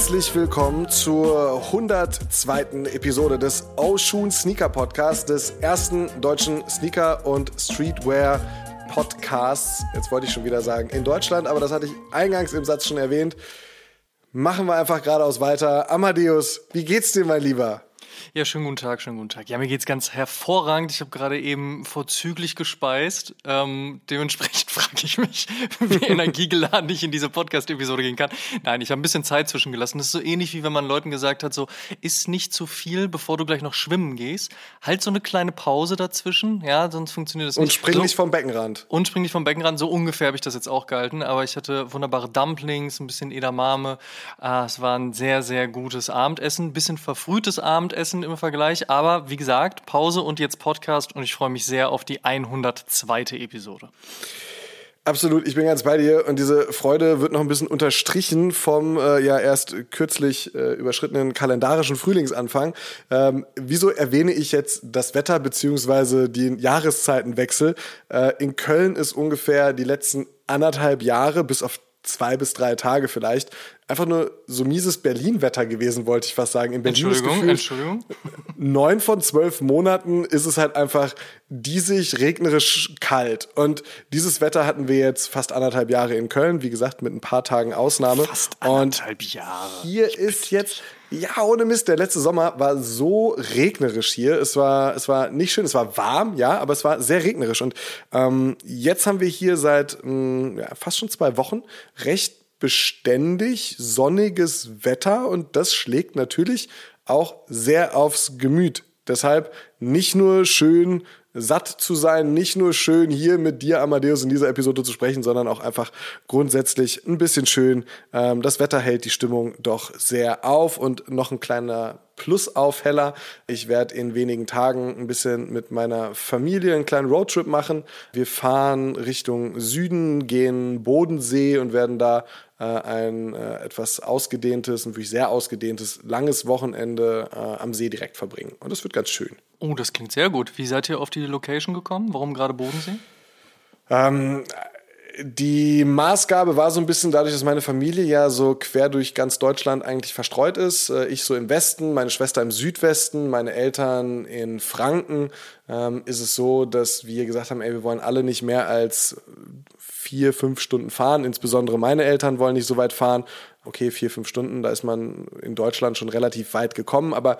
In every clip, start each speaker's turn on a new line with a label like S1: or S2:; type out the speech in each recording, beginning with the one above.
S1: Herzlich willkommen zur 102. Episode des Oshun Sneaker Podcasts, des ersten deutschen Sneaker- und Streetwear Podcasts. Jetzt wollte ich schon wieder sagen, in Deutschland, aber das hatte ich eingangs im Satz schon erwähnt. Machen wir einfach geradeaus weiter. Amadeus, wie geht's dir, mein Lieber?
S2: Ja, schönen guten Tag, schönen guten Tag. Ja, mir geht's ganz hervorragend. Ich habe gerade eben vorzüglich gespeist. Ähm, dementsprechend frage ich mich, wie energiegeladen ich in diese Podcast-Episode gehen kann. Nein, ich habe ein bisschen Zeit zwischengelassen. Das ist so ähnlich wie wenn man Leuten gesagt hat, so isst nicht zu viel, bevor du gleich noch schwimmen gehst. Halt so eine kleine Pause dazwischen, ja, sonst funktioniert das nicht.
S1: Und spring
S2: so,
S1: nicht vom Beckenrand.
S2: Und spring nicht vom Beckenrand. So ungefähr habe ich das jetzt auch gehalten. Aber ich hatte wunderbare Dumplings, ein bisschen Edamame. Ah, es war ein sehr, sehr gutes Abendessen. Ein bisschen verfrühtes Abendessen im Vergleich. Aber wie gesagt, Pause und jetzt Podcast und ich freue mich sehr auf die 102. Episode.
S1: Absolut, ich bin ganz bei dir und diese Freude wird noch ein bisschen unterstrichen vom äh, ja erst kürzlich äh, überschrittenen kalendarischen Frühlingsanfang. Ähm, wieso erwähne ich jetzt das Wetter beziehungsweise den Jahreszeitenwechsel? Äh, in Köln ist ungefähr die letzten anderthalb Jahre bis auf zwei bis drei Tage vielleicht einfach nur so mieses Berlin-Wetter gewesen, wollte ich fast sagen. In Berlin
S2: Entschuldigung,
S1: Gefühl,
S2: Entschuldigung.
S1: Neun von zwölf Monaten ist es halt einfach diesig, regnerisch, kalt. Und dieses Wetter hatten wir jetzt fast anderthalb Jahre in Köln, wie gesagt, mit ein paar Tagen Ausnahme.
S2: Fast anderthalb Jahre.
S1: Hier ist jetzt, ja, ohne Mist, der letzte Sommer war so regnerisch hier. Es war, es war nicht schön, es war warm, ja, aber es war sehr regnerisch. Und ähm, jetzt haben wir hier seit mh, ja, fast schon zwei Wochen recht beständig sonniges Wetter und das schlägt natürlich auch sehr aufs Gemüt. Deshalb nicht nur schön satt zu sein, nicht nur schön hier mit dir, Amadeus, in dieser Episode zu sprechen, sondern auch einfach grundsätzlich ein bisschen schön. Ähm, das Wetter hält die Stimmung doch sehr auf und noch ein kleiner Plusaufheller. Ich werde in wenigen Tagen ein bisschen mit meiner Familie einen kleinen Roadtrip machen. Wir fahren Richtung Süden, gehen Bodensee und werden da ein äh, etwas ausgedehntes, ein wirklich sehr ausgedehntes, langes Wochenende äh, am See direkt verbringen. Und das wird ganz schön.
S2: Oh, das klingt sehr gut. Wie seid ihr auf die Location gekommen? Warum gerade Bodensee?
S1: Ähm, die Maßgabe war so ein bisschen dadurch, dass meine Familie ja so quer durch ganz Deutschland eigentlich verstreut ist. Äh, ich so im Westen, meine Schwester im Südwesten, meine Eltern in Franken. Ähm, ist es so, dass wir gesagt haben, ey, wir wollen alle nicht mehr als vier, fünf Stunden fahren. Insbesondere meine Eltern wollen nicht so weit fahren. Okay, vier, fünf Stunden, da ist man in Deutschland schon relativ weit gekommen, aber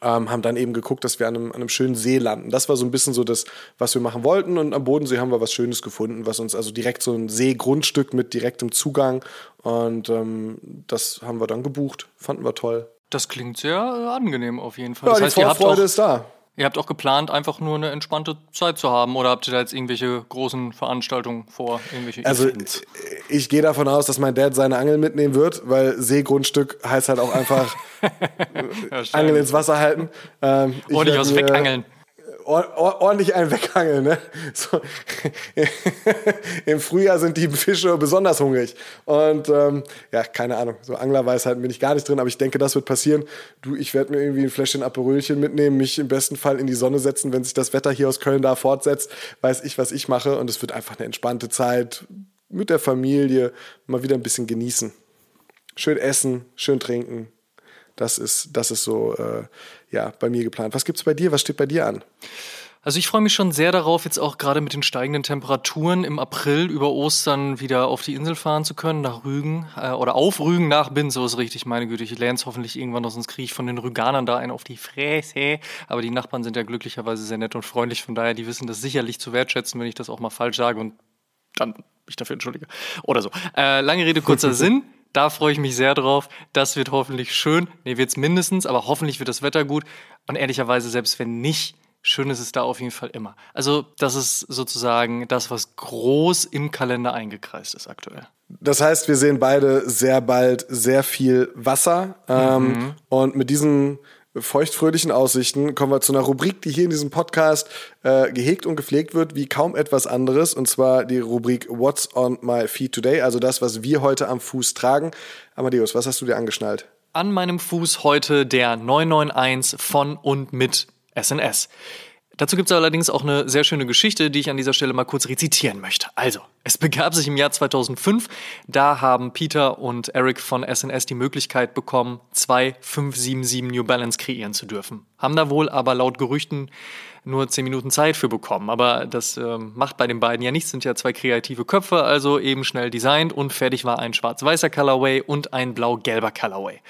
S1: ähm, haben dann eben geguckt, dass wir an einem, an einem, schönen See landen. Das war so ein bisschen so das, was wir machen wollten. Und am Bodensee haben wir was Schönes gefunden, was uns also direkt so ein Seegrundstück mit direktem Zugang. Und ähm, das haben wir dann gebucht. Fanden wir toll.
S2: Das klingt sehr angenehm auf jeden Fall.
S1: Ja,
S2: das
S1: die
S2: heißt,
S1: Vorfreude ist da.
S2: Ihr habt auch geplant, einfach nur eine entspannte Zeit zu haben oder habt ihr da jetzt irgendwelche großen Veranstaltungen vor, irgendwelche
S1: Also
S2: Events?
S1: ich gehe davon aus, dass mein Dad seine Angel mitnehmen wird, weil Seegrundstück heißt halt auch einfach Angel ins Wasser halten. Ähm, ich werd
S2: was
S1: mir
S2: wegangeln.
S1: Or- or- Ordentlich einen wegangeln, ne? So. Im Frühjahr sind die Fische besonders hungrig. Und ähm, ja, keine Ahnung, so Anglerweisheiten bin ich gar nicht drin, aber ich denke, das wird passieren. Du, ich werde mir irgendwie ein Fläschchen Aperölchen mitnehmen, mich im besten Fall in die Sonne setzen, wenn sich das Wetter hier aus Köln da fortsetzt, weiß ich, was ich mache. Und es wird einfach eine entspannte Zeit mit der Familie, mal wieder ein bisschen genießen. Schön essen, schön trinken. Das ist, das ist so äh, ja, bei mir geplant. Was gibt's bei dir? Was steht bei dir an?
S2: Also ich freue mich schon sehr darauf, jetzt auch gerade mit den steigenden Temperaturen im April über Ostern wieder auf die Insel fahren zu können, nach Rügen äh, oder auf Rügen nach Bin, so ist richtig, meine Güte. Ich lerne es hoffentlich irgendwann noch, sonst kriege ich von den Rüganern da einen auf die Fresse. Aber die Nachbarn sind ja glücklicherweise sehr nett und freundlich, von daher, die wissen das sicherlich zu wertschätzen, wenn ich das auch mal falsch sage und dann mich dafür entschuldige. Oder so. Äh, lange Rede, kurzer Sinn. Da freue ich mich sehr drauf. Das wird hoffentlich schön. Nee, wird's mindestens, aber hoffentlich wird das Wetter gut. Und ehrlicherweise, selbst wenn nicht, schön ist es da auf jeden Fall immer. Also, das ist sozusagen das, was groß im Kalender eingekreist ist aktuell.
S1: Das heißt, wir sehen beide sehr bald sehr viel Wasser. Ähm, Und mit diesen feuchtfröhlichen Aussichten kommen wir zu einer Rubrik, die hier in diesem Podcast äh, gehegt und gepflegt wird, wie kaum etwas anderes. Und zwar die Rubrik What's on my feet today, also das, was wir heute am Fuß tragen. Amadeus, was hast du dir angeschnallt?
S2: An meinem Fuß heute der 991 von und mit SNS. Dazu gibt es allerdings auch eine sehr schöne Geschichte, die ich an dieser Stelle mal kurz rezitieren möchte. Also, es begab sich im Jahr 2005. Da haben Peter und Eric von SNS die Möglichkeit bekommen, zwei 577 New Balance kreieren zu dürfen. Haben da wohl aber laut Gerüchten nur 10 Minuten Zeit für bekommen. Aber das äh, macht bei den beiden ja nichts, sind ja zwei kreative Köpfe, also eben schnell designt und fertig war ein schwarz-weißer Colorway und ein blau-gelber Colorway.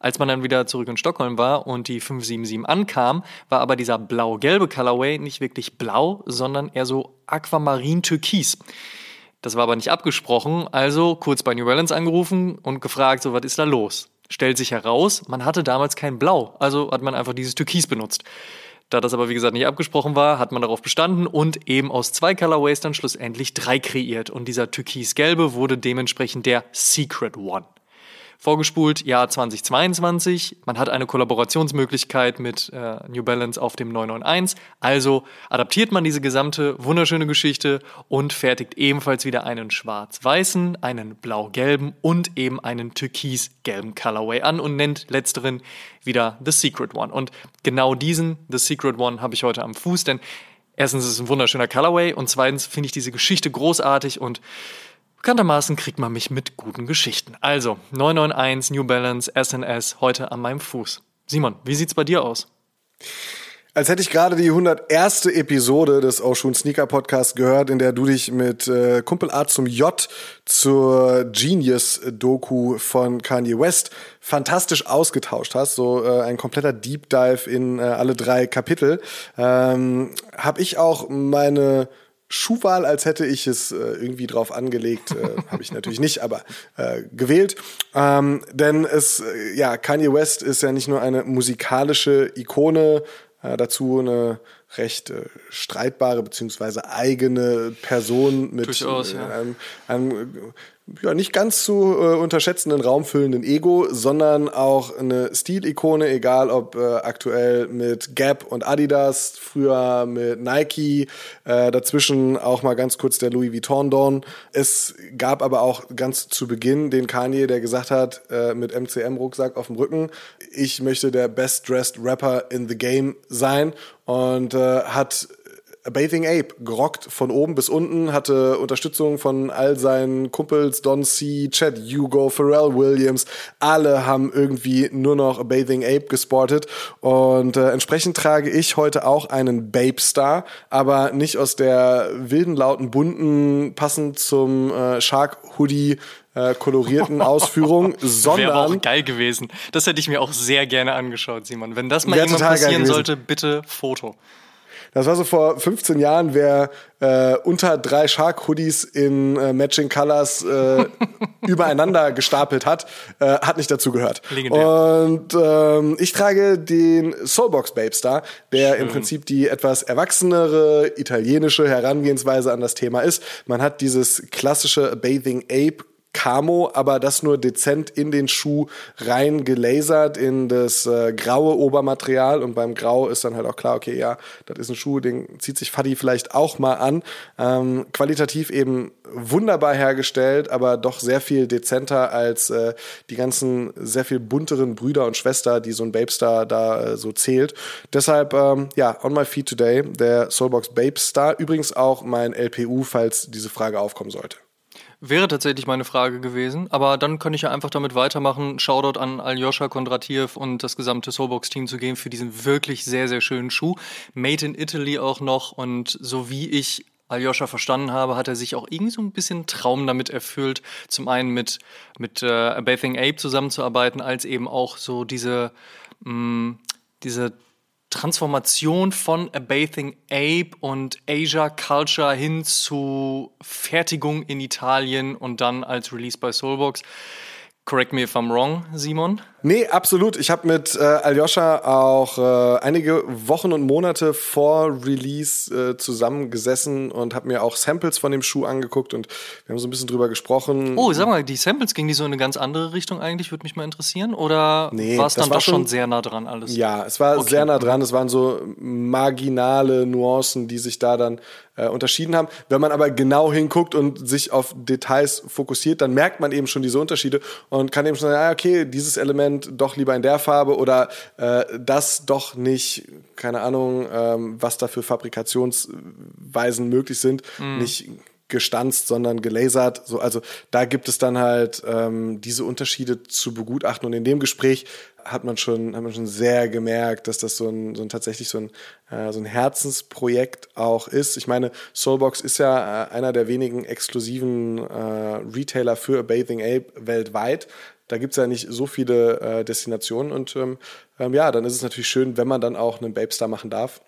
S2: Als man dann wieder zurück in Stockholm war und die 577 ankam, war aber dieser blau-gelbe Colorway nicht wirklich blau, sondern eher so aquamarin-türkis. Das war aber nicht abgesprochen, also kurz bei New Balance angerufen und gefragt, so was ist da los? Stellt sich heraus, man hatte damals kein Blau, also hat man einfach dieses Türkis benutzt. Da das aber wie gesagt nicht abgesprochen war, hat man darauf bestanden und eben aus zwei Colorways dann schlussendlich drei kreiert. Und dieser türkisgelbe wurde dementsprechend der Secret One. Vorgespult Jahr 2022. Man hat eine Kollaborationsmöglichkeit mit äh, New Balance auf dem 991. Also adaptiert man diese gesamte wunderschöne Geschichte und fertigt ebenfalls wieder einen schwarz-weißen, einen blau-gelben und eben einen türkis-gelben Colorway an und nennt letzteren wieder The Secret One. Und genau diesen The Secret One habe ich heute am Fuß, denn erstens ist es ein wunderschöner Colorway und zweitens finde ich diese Geschichte großartig und Bekanntermaßen kriegt man mich mit guten Geschichten. Also 991 New Balance SNS heute an meinem Fuß. Simon, wie sieht's bei dir aus?
S1: Als hätte ich gerade die 101. Episode des Oshun Sneaker Podcasts gehört, in der du dich mit äh, Kumpel A zum J zur Genius-Doku von Kanye West fantastisch ausgetauscht hast. So äh, ein kompletter Deep Dive in äh, alle drei Kapitel. Ähm, Habe ich auch meine Schuhwahl, als hätte ich es äh, irgendwie drauf angelegt. Äh, Habe ich natürlich nicht, aber äh, gewählt. Ähm, denn es, äh, ja, Kanye West ist ja nicht nur eine musikalische Ikone, äh, dazu eine recht äh, streitbare beziehungsweise eigene Person mit
S2: Durchaus, ja.
S1: einem, einem ja, nicht ganz zu äh, unterschätzenden raumfüllenden Ego, sondern auch eine Stilikone, egal ob äh, aktuell mit Gap und Adidas, früher mit Nike, äh, dazwischen auch mal ganz kurz der Louis Vuitton Don. Es gab aber auch ganz zu Beginn den Kanye, der gesagt hat, äh, mit MCM-Rucksack auf dem Rücken, ich möchte der best-dressed Rapper in the game sein und äh, hat Bathing Ape gerockt von oben bis unten, hatte Unterstützung von all seinen Kumpels, Don C., Chad Hugo, Pharrell Williams. Alle haben irgendwie nur noch A Bathing Ape gesportet. Und äh, entsprechend trage ich heute auch einen Babe Star, aber nicht aus der wilden, lauten, bunten, passend zum äh, Shark Hoodie äh, kolorierten Ausführung, sondern. Wäre
S2: auch geil gewesen. Das hätte ich mir auch sehr gerne angeschaut, Simon. Wenn das mal irgendwann passieren sollte, bitte Foto.
S1: Das war so vor 15 Jahren, wer äh, unter drei Shark-Hoodies in äh, Matching Colors äh, übereinander gestapelt hat, äh, hat nicht dazu gehört. Legendär. Und ähm, ich trage den Soulbox Babe Star, der Schön. im Prinzip die etwas erwachsenere italienische Herangehensweise an das Thema ist. Man hat dieses klassische Bathing Ape Camo, aber das nur dezent in den Schuh rein gelasert in das äh, graue Obermaterial und beim Grau ist dann halt auch klar, okay, ja, das ist ein Schuh, den zieht sich Fadi vielleicht auch mal an. Ähm, qualitativ eben wunderbar hergestellt, aber doch sehr viel dezenter als äh, die ganzen sehr viel bunteren Brüder und Schwester, die so ein Babestar da äh, so zählt. Deshalb, ähm, ja, on my feet today, der Soulbox Babestar. Übrigens auch mein LPU, falls diese Frage aufkommen sollte.
S2: Wäre tatsächlich meine Frage gewesen, aber dann kann ich ja einfach damit weitermachen. Shoutout an Aljoscha Kondratiev und das gesamte Soulbox-Team zu gehen für diesen wirklich sehr, sehr schönen Schuh. Made in Italy auch noch und so wie ich Aljoscha verstanden habe, hat er sich auch irgendwie so ein bisschen Traum damit erfüllt, zum einen mit, mit äh, Bathing Ape zusammenzuarbeiten, als eben auch so diese, mh, mm, diese Transformation von A Bathing Ape und Asia Culture hin zu Fertigung in Italien und dann als Release bei Soulbox. Correct me if I'm wrong, Simon.
S1: Nee, absolut. Ich habe mit äh, Aljoscha auch äh, einige Wochen und Monate vor Release äh, zusammengesessen und habe mir auch Samples von dem Schuh angeguckt und wir haben so ein bisschen drüber gesprochen.
S2: Oh, sag mal, die Samples gingen die so in eine ganz andere Richtung eigentlich, würde mich mal interessieren? Oder nee, war es dann war doch schon sehr nah dran alles?
S1: Ja, es war okay. sehr nah dran. Es waren so marginale Nuancen, die sich da dann äh, unterschieden haben. Wenn man aber genau hinguckt und sich auf Details fokussiert, dann merkt man eben schon diese Unterschiede und kann eben schon sagen, ah, okay, dieses Element Moment doch lieber in der Farbe oder äh, das doch nicht, keine Ahnung, ähm, was da für Fabrikationsweisen möglich sind, mm. nicht gestanzt, sondern gelasert. So, also da gibt es dann halt ähm, diese Unterschiede zu begutachten. Und in dem Gespräch hat man schon, hat man schon sehr gemerkt, dass das so ein, so ein tatsächlich so ein, äh, so ein Herzensprojekt auch ist. Ich meine, Soulbox ist ja äh, einer der wenigen exklusiven äh, Retailer für A Bathing Ape weltweit. Da gibt's ja nicht so viele äh, Destinationen und ähm, ähm, ja, dann ist es natürlich schön, wenn man dann auch einen Babestar machen darf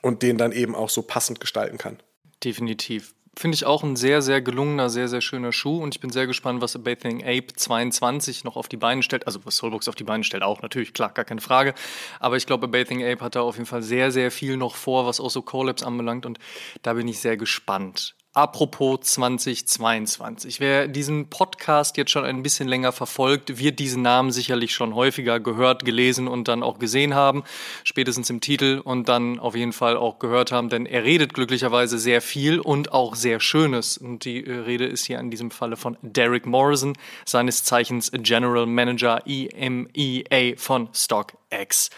S1: und den dann eben auch so passend gestalten kann.
S2: Definitiv. Finde ich auch ein sehr, sehr gelungener, sehr, sehr schöner Schuh und ich bin sehr gespannt, was Bathing Ape 22 noch auf die Beine stellt. Also was Soulbox auf die Beine stellt auch, natürlich, klar, gar keine Frage. Aber ich glaube, Bathing Ape hat da auf jeden Fall sehr, sehr viel noch vor, was auch so Collabs anbelangt und da bin ich sehr gespannt. Apropos 2022. Wer diesen Podcast jetzt schon ein bisschen länger verfolgt, wird diesen Namen sicherlich schon häufiger gehört, gelesen und dann auch gesehen haben. Spätestens im Titel und dann auf jeden Fall auch gehört haben, denn er redet glücklicherweise sehr viel und auch sehr Schönes. Und die äh, Rede ist hier in diesem Falle von Derek Morrison, seines Zeichens General Manager EMEA von StockX.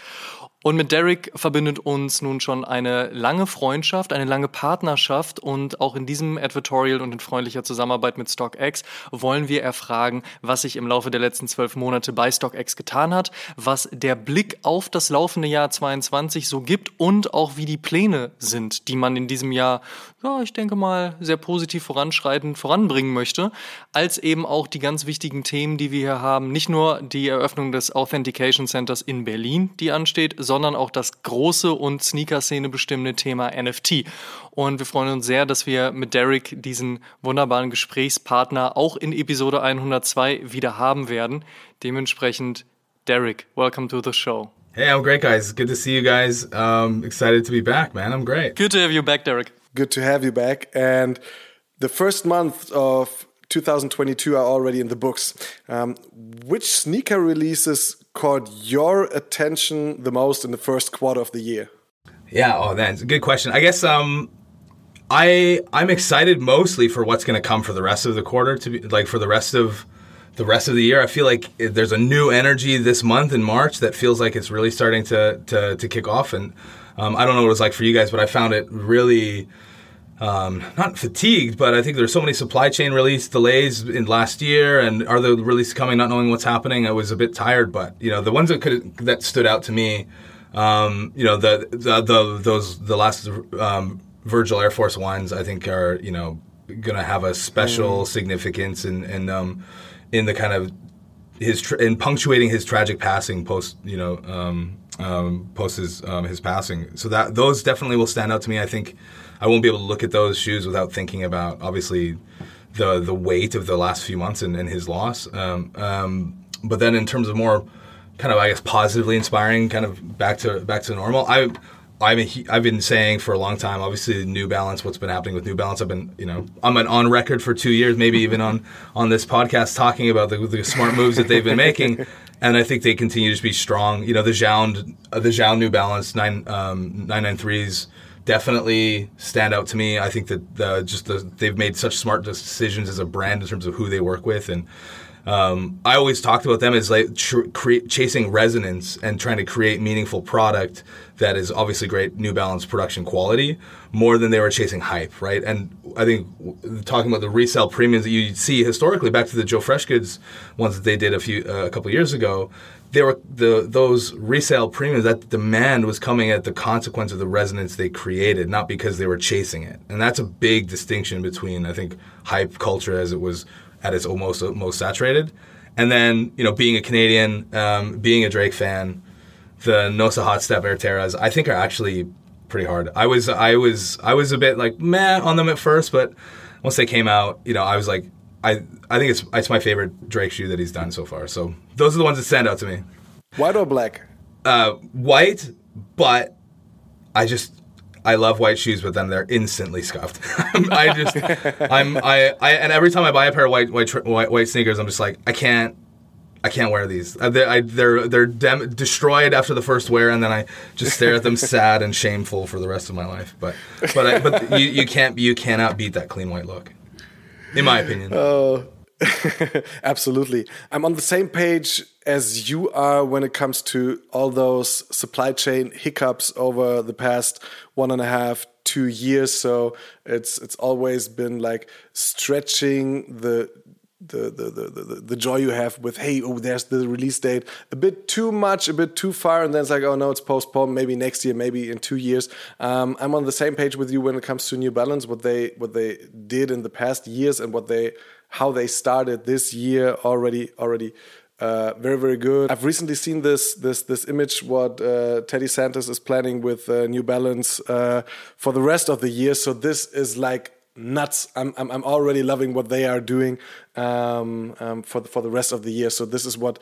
S2: Und mit Derek verbindet uns nun schon eine lange Freundschaft, eine lange Partnerschaft. Und auch in diesem Advertorial und in freundlicher Zusammenarbeit mit StockX wollen wir erfragen, was sich im Laufe der letzten zwölf Monate bei StockX getan hat, was der Blick auf das laufende Jahr 22 so gibt und auch wie die Pläne sind, die man in diesem Jahr, ja, ich denke mal, sehr positiv voranschreitend voranbringen möchte, als eben auch die ganz wichtigen Themen, die wir hier haben. Nicht nur die Eröffnung des Authentication Centers in Berlin, die ansteht, sondern auch das große und Sneaker-Szene bestimmende Thema NFT. Und wir freuen uns sehr, dass wir mit Derek diesen wunderbaren Gesprächspartner auch in Episode 102 wieder haben werden. Dementsprechend, Derek, welcome to the show.
S3: Hey, I'm great, guys. Good to see you guys. Um, excited to be back, man. I'm great.
S2: Good to have you back, Derek.
S1: Good to have you back. And the first month of 2022 are already in the books. Um, which sneaker releases caught your attention the most in the first quarter of the year?
S3: Yeah, oh, that's a good question. I guess um, I I'm excited mostly for what's going to come for the rest of the quarter to be like for the rest of the rest of the year. I feel like there's a new energy this month in March that feels like it's really starting to to, to kick off. And um, I don't know what it was like for you guys, but I found it really um, not fatigued, but I think there's so many supply chain release delays in last year, and are the releases coming, not knowing what's happening. I was a bit tired, but you know the ones that could that stood out to me, um, you know the, the, the those the last um, Virgil Air Force ones, I think are you know going to have a special mm. significance in in um, in the kind of his tra- in punctuating his tragic passing post you know um, um, post his um, his passing. So that those definitely will stand out to me. I think I won't be able to look at those shoes without thinking about obviously the the weight of the last few months and, and his loss. Um, um, but then in terms of more kind of I guess positively inspiring, kind of back to back to normal. I I've been, I've been saying for a long time, obviously New Balance, what's been happening with New Balance. I've been, you know, I'm on record for two years, maybe even on, on this podcast talking about the, the smart moves that they've been making. And I think they continue to be strong. You know, the Jound, the Jound New Balance 9, um, 993s, definitely stand out to me. I think that the, just the, they've made such smart decisions as a brand in terms of who they work with, and um, I always talked about them as like tr- cre- chasing resonance and trying to create meaningful product that is obviously great New Balance production quality more than they were chasing hype, right? And I think talking about the resale premiums that you see historically, back to the Joe Freshgoods ones that they did a few uh, a couple years ago, they were the those resale premiums that demand was coming at the consequence of the resonance they created, not because they were chasing it. And that's a big distinction between I think hype culture as it was at its almost most saturated, and then you know being a Canadian, um, being a Drake fan, the Nocta Hot Step Air Terras I think are actually pretty hard. I was I was I was a bit like meh on them at first, but once they came out, you know I was like I I think it's it's my favorite Drake shoe that he's done so far. So those are the ones that stand out to me.
S1: White or black?
S3: Uh, white, but I just I love white shoes, but then they're instantly scuffed. I just I'm I, I and every time I buy a pair of white white white, white sneakers, I'm just like I can't I can't wear these. Uh, they're I, they're, they're dem- destroyed after the first wear, and then I just stare at them sad and shameful for the rest of my life. But but I, but you, you can't you cannot beat that clean white look in my opinion.
S1: Oh. Absolutely. I'm on the same page as you are when it comes to all those supply chain hiccups over the past one and a half, two years. So it's it's always been like stretching the the, the, the, the, joy you have with hey oh there's the release date. A bit too much a bit too far and then it's like oh no it's postponed. Maybe next year maybe in two years. Um, i'm on the same page with you when it comes to new balance what they what they did in the past years and what they how they started this year already already uh, very very good. I've recently seen this this this image what uh, Teddy Santis is planning with uh, New Balance uh, for the rest of the year. So this is like nuts. I'm I'm, I'm already loving what they are doing um, um, for the, for the rest of the year. So this is what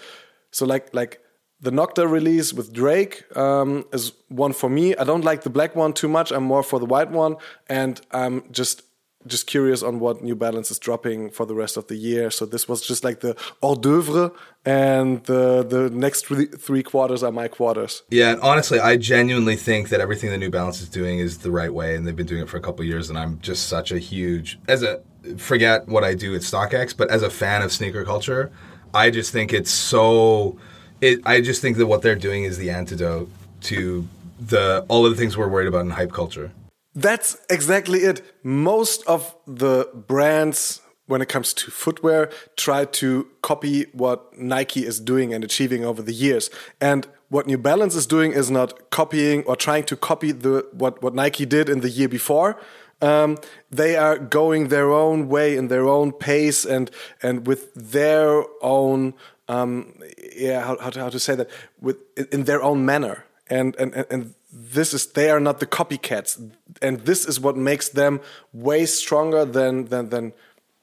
S1: so like like the Nocta release with Drake um, is one for me. I don't like the black one too much. I'm more for the white one, and I'm just just curious on what New Balance is dropping for the rest of the year. So this was just like the hors d'oeuvre, and the the next three, three quarters are my quarters.
S3: Yeah, honestly, I genuinely think that everything that New Balance is doing is the right way, and they've been doing it for a couple years. And I'm just such a huge as a forget what I do at StockX, but as a fan of sneaker culture, I just think it's so. It, I just think that what they're doing is the antidote to the all of the things we're worried about in hype culture.
S1: That's exactly it. Most of the brands, when it comes to footwear, try to copy what Nike is doing and achieving over the years. And what New Balance is doing is not copying or trying to copy the what, what Nike did in the year before. Um, they are going their own way in their own pace and and with their own um, yeah how, how, to, how to say that with in their own manner and and and this is they are not the copycats. And this is what makes them way stronger than than than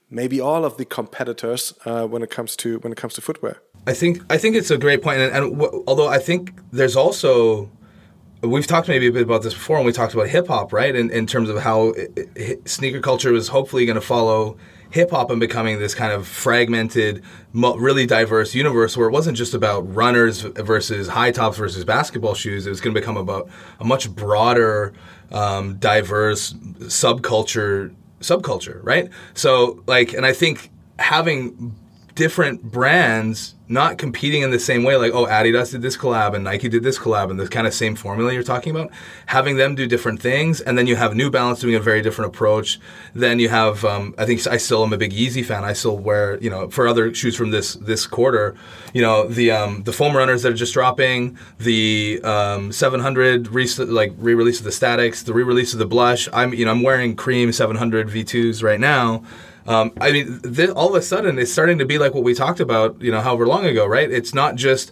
S1: maybe all of the competitors uh, when it comes to when it comes to footwear.
S3: I think i think it's a great point. And, and although i think there's also we've talked maybe a bit about this before when we talked about hip hop right? In, in terms of how it, it, sneaker culture is hopefully going to follow hip hop and becoming this kind of fragmented, really diverse universe where it wasn't just about runners versus high tops versus basketball shoes. It was going to become about a much broader, um, diverse subculture subculture, right? So like, and I think having different brands not competing in the same way like oh adidas did this collab and nike did this collab and the kind of same formula you're talking about having them do different things and then you have new balance doing a very different approach then you have um, i think i still am a big yeezy fan. I still wear you know for other shoes from this this quarter you know the um, the foam runners that are just dropping the um, 700 re- like re-release of the statics the re-release of the blush. I'm you know i'm wearing cream 700 v2s right now um, I mean, this, all of a sudden, it's starting to be like what we talked about, you know, however long ago, right? It's not just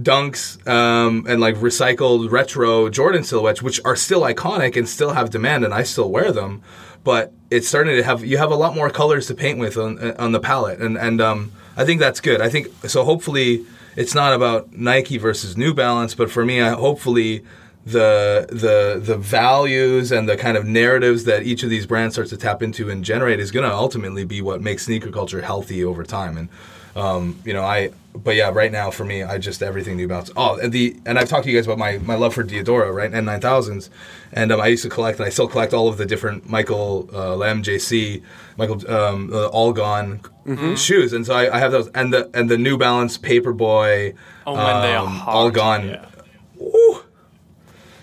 S3: dunks um, and like recycled retro Jordan silhouettes, which are still iconic and still have demand, and I still wear them. But it's starting to have you have a lot more colors to paint with on on the palette, and and um, I think that's good. I think so. Hopefully, it's not about Nike versus New Balance, but for me, I, hopefully the the the values and the kind of narratives that each of these brands starts to tap into and generate is going to ultimately be what makes sneaker culture healthy over time. And um, you know I but yeah right now for me I just everything New Balance oh and the and I've talked to you guys about my my love for Diadora right? N nine thousands. And um, I used to collect and I still collect all of the different Michael uh, Lamb JC Michael um, uh, all gone mm-hmm. shoes. And so I, I, have those. And the and the New Balance Paperboy
S2: oh, when they are um,
S3: all gone. yeah.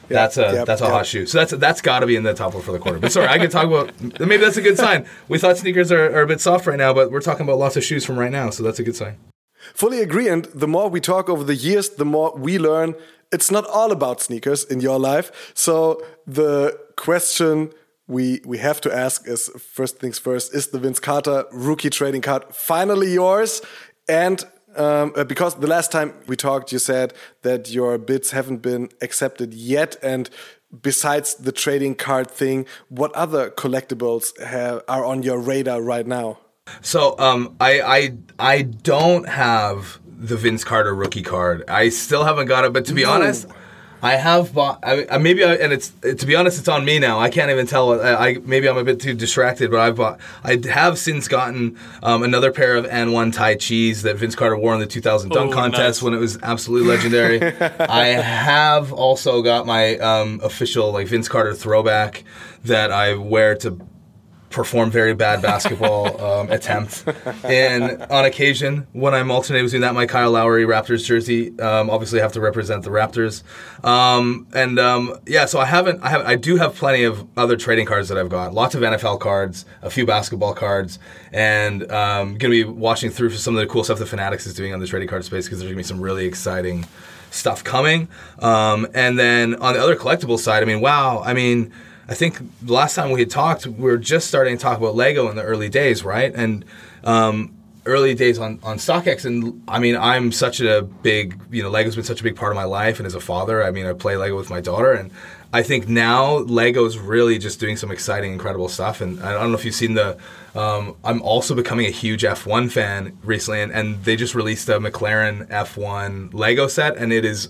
S3: That's a yep, that's a yep. hot shoe. So that's that's got to be in the top one for the quarter. But sorry, I could talk about maybe that's a good sign. We thought sneakers are, are a bit soft right now, but we're talking about lots of shoes from right now, so that's a good sign.
S1: Fully agree. And the more we talk over the years, the more we learn it's not all about sneakers in your life. So the question we we have to ask is first things first: Is the Vince Carter rookie trading card finally yours? And um, uh, because the last time we talked, you said that your bids haven't been accepted yet, and besides the trading card thing, what other collectibles have, are on your radar right now?
S3: So um, I, I I don't have the Vince Carter rookie card. I still haven't got it, but to be no. honest, I have bought. I, maybe I, and it's to be honest, it's on me now. I can't even tell. I, I maybe I'm a bit too distracted, but I've bought. I have since gotten um, another pair of AND1 Tai Chis that Vince Carter wore in the 2000 dunk oh, contest nice. when it was absolutely legendary. I have also got my um, official like Vince Carter throwback that I wear to perform very bad basketball um, attempt. And on occasion, when I'm alternating between that, my Kyle Lowry Raptors jersey, um, obviously I have to represent the Raptors. Um, and um, yeah, so I haven't, I have, I do have plenty of other trading cards that I've got. Lots of NFL cards, a few basketball cards, and um, going to be watching through for some of the cool stuff that Fanatics is doing on the trading card space because there's going to be some really exciting stuff coming. Um, and then on the other collectible side, I mean, wow, I mean. I think last time we had talked, we were just starting to talk about Lego in the early days, right? And um, early days on, on StockX. And I mean, I'm such a big, you know, Lego's been such a big part of my life. And as a father, I mean, I play Lego with my daughter. And I think now Lego's really just doing some exciting, incredible stuff. And I don't know if you've seen the, um, I'm also becoming a huge F1 fan recently. And, and they just released a McLaren F1 Lego set. And it is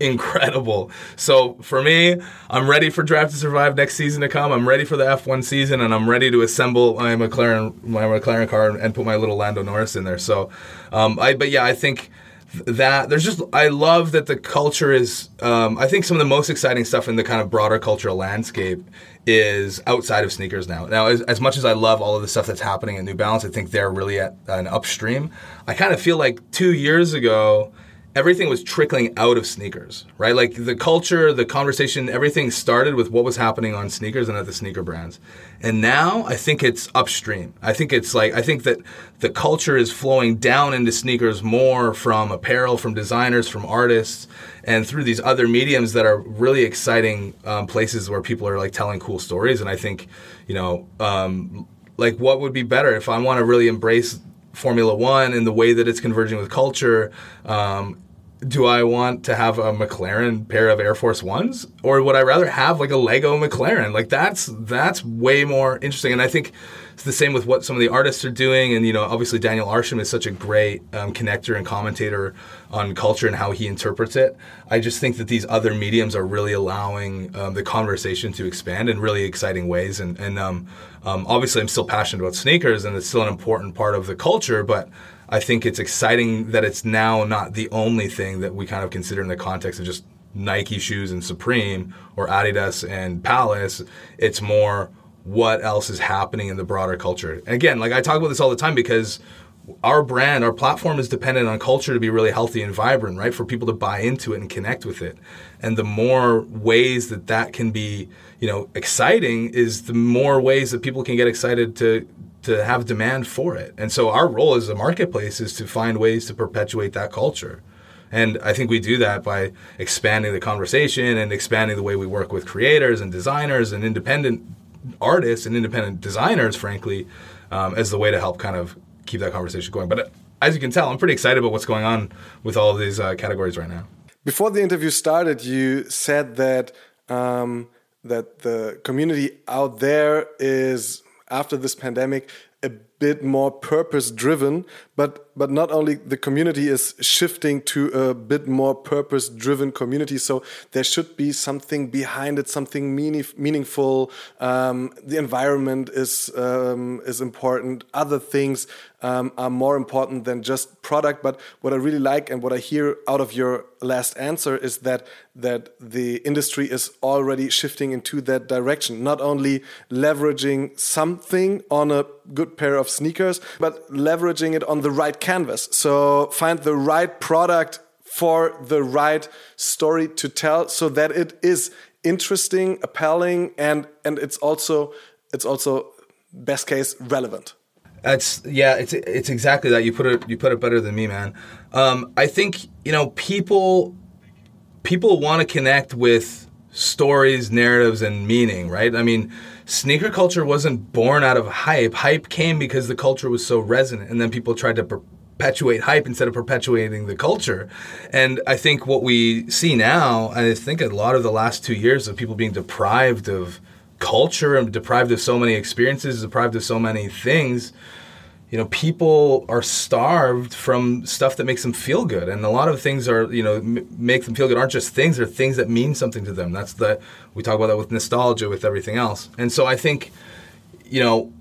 S3: incredible. So for me, I'm ready for Drive to Survive next season to come. I'm ready for the F1 season, and I'm ready to assemble my McLaren my McLaren car and put my little Lando Norris in there. So, um, I but yeah, I think that there's just I love that the culture is. Um, I think some of the most exciting stuff in the kind of broader cultural landscape is outside of sneakers now. Now, as, as much as I love all of the stuff that's happening at New Balance, I think they're really at an upstream. I kind of feel like two years ago everything was trickling out of sneakers, right? Like the culture, the conversation, everything started with what was happening on sneakers and at the sneaker brands. And now I think it's upstream. I think it's like, I think that the culture is flowing down into sneakers more from apparel, from designers, from artists, and through these other mediums that are really exciting um, places where people are like telling cool stories. And I think, you know, um, like what would be better if I want to really embrace Formula One and the way that it's converging with culture. Um, do I want to have a McLaren pair of Air Force Ones, or would I rather have like a Lego McLaren? Like that's that's way more interesting, and I think it's the same with what some of the artists are doing. And you know, obviously Daniel Arsham is such a great um, connector and commentator on culture and how he interprets it. I just think that these other mediums are really allowing um, the conversation to expand in really exciting ways, and and um, um, obviously, I'm still passionate about sneakers, and it's still an important part of the culture. But I think it's exciting that it's now not the only thing that we kind of consider in the context of just Nike shoes and Supreme or Adidas and Palace. It's more what else is happening in the broader culture. And again, like I talk about this all the time because our brand, our platform is dependent on culture to be really healthy and vibrant, right? For people to buy into it and connect with it. And the more ways that that can be you know exciting is the more ways that people can get excited to to have demand for it. And so our role as a marketplace is to find ways to perpetuate that culture. And I think we do that by expanding the conversation and expanding the way we work with creators and designers and independent artists and independent designers, frankly, um, as the way to help kind of keep that conversation going. But uh, as you can tell, I'm pretty excited about what's going on with all of these uh, categories right now.
S1: Before the interview started, you said that um, that the community out there is after this pandemic bit more purpose driven but but not only the community is shifting to a bit more purpose driven community so there should be something behind it something meaning, meaningful. Um, the environment is um, is important. Other things um, are more important than just product but what i really like and what i hear out of your last answer is that that the industry is already shifting into that direction not only leveraging something on a good pair of sneakers but leveraging it on the right canvas. So find the right product for the right story to tell so that it is interesting, appealing, and and it's also it's also best case relevant.
S3: That's yeah, it's it's exactly that. You put it you put it better than me, man. Um, I think you know people people want to connect with stories, narratives, and meaning, right? I mean, sneaker culture wasn't born out of hype. Hype came because the culture was so resonant, and then people tried to perpetuate hype instead of perpetuating the culture. And I think what we see now, and I think a lot of the last two years of people being deprived of culture and deprived of so many experiences, deprived of so many things, you know, people are starved from stuff that makes them feel good, and a lot of things are, you know, m- make them feel good aren't just things; they're things that mean something to them. That's the we talk about that with nostalgia, with everything else, and so I think, you know,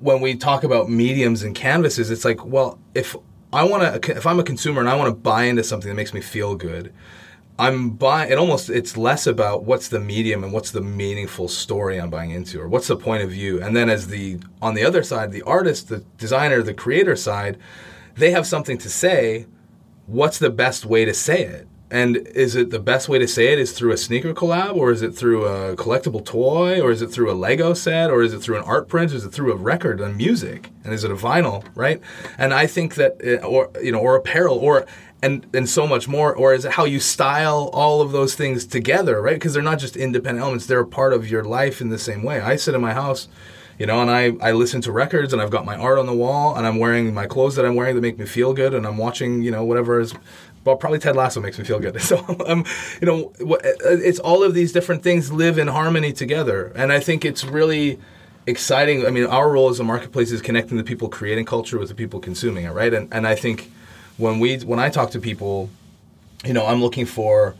S3: when we talk about mediums and canvases, it's like, well, if I want to, if I'm a consumer and I want to buy into something that makes me feel good, I'm buying it almost it's less about what's the medium and what's the meaningful story I'm buying into or what's the point of view. And then as the on the other side, the artist, the designer, the creator side, they have something to say. What's the best way to say it? And is it the best way to say it is through a sneaker collab, or is it through a collectible toy, or is it through a Lego set, or is it through an art print, or is it through a record and music, and is it a vinyl, right? And I think that, uh, or you know, or apparel, or and and so much more, or is it how you style all of those things together, right? Because they're not just independent elements; they're a part of your life in the same way. I sit in my house you know and I, I listen to records and i've got my art on the wall and i'm wearing my clothes that i'm wearing that make me feel good and i'm watching you know whatever is well, probably Ted Lasso makes me feel good. So, um, you know, it's all of these different things live in harmony together, and I think it's really exciting. I mean, our role as a marketplace is connecting the people creating culture with the people consuming it, right? And and I think when we when I talk to people, you know, I'm looking for,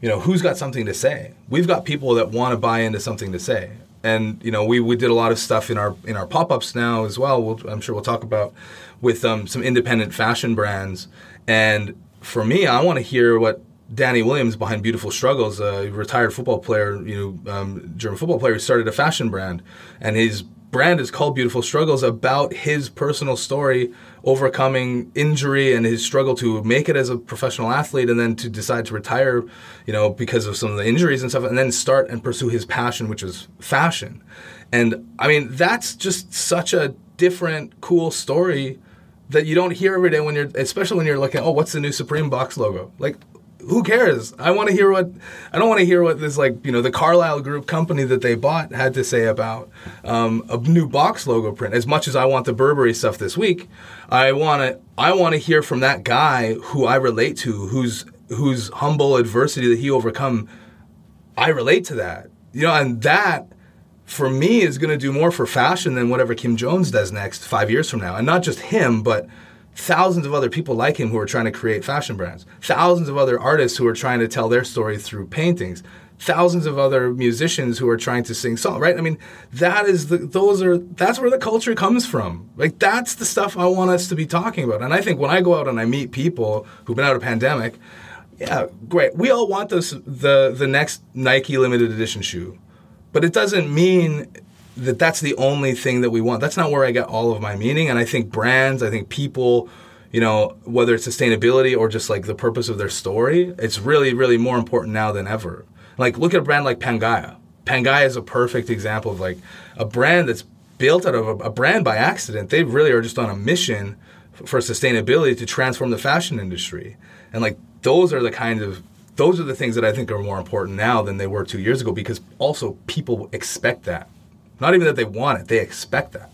S3: you know, who's got something to say. We've got people that want to buy into something to say, and you know, we we did a lot of stuff in our in our pop ups now as well. We'll, I'm sure we'll talk about with um, some independent fashion brands and for me, I want to hear what Danny Williams behind Beautiful Struggles, a retired football player, you know, um, German football player, who started a fashion brand, and his brand is called Beautiful Struggles about his personal story overcoming injury and his struggle to make it as a professional athlete and then to decide to retire, you know, because of some of the injuries and stuff, and then start and pursue his passion, which is fashion. And I mean, that's just such a different, cool story that you don't hear every day when you're, especially when you're looking, oh, what's the new Supreme box logo? Like, who cares? I want to hear what I don't want to hear what this like you know the Carlyle Group company that they bought had to say about um, a new box logo print. As much as I want the Burberry stuff this week, I want to I want to hear from that guy who I relate to, whose whose humble adversity that he overcome. I relate to that, you know, and that for me is going to do more for fashion than whatever Kim Jones does next five years from now. And not just him, but thousands of other people like him who are trying to create fashion brands, thousands of other artists who are trying to tell their story through paintings, thousands of other musicians who are trying to sing song, right? I mean, that is the those are that's where the culture comes from. Like that's the stuff I want us to be talking about. And I think when I go out and I meet people who've been out of pandemic, yeah, great. We all want those the the next Nike limited edition shoe. But it doesn't mean that that's the only thing that we want. That's not where I get all of my meaning. And I think brands, I think people, you know, whether it's sustainability or just like the purpose of their story, it's really, really more important now than ever. Like, look at a brand like Pangaia. Pangaia is a perfect example of like a brand that's built out of a, a brand by accident. They really are just on a mission for sustainability to transform the fashion industry. And like, those are the kind of those are the things that I think are more important now than they were two years ago because also people expect that. Not even that they want it, they expect that.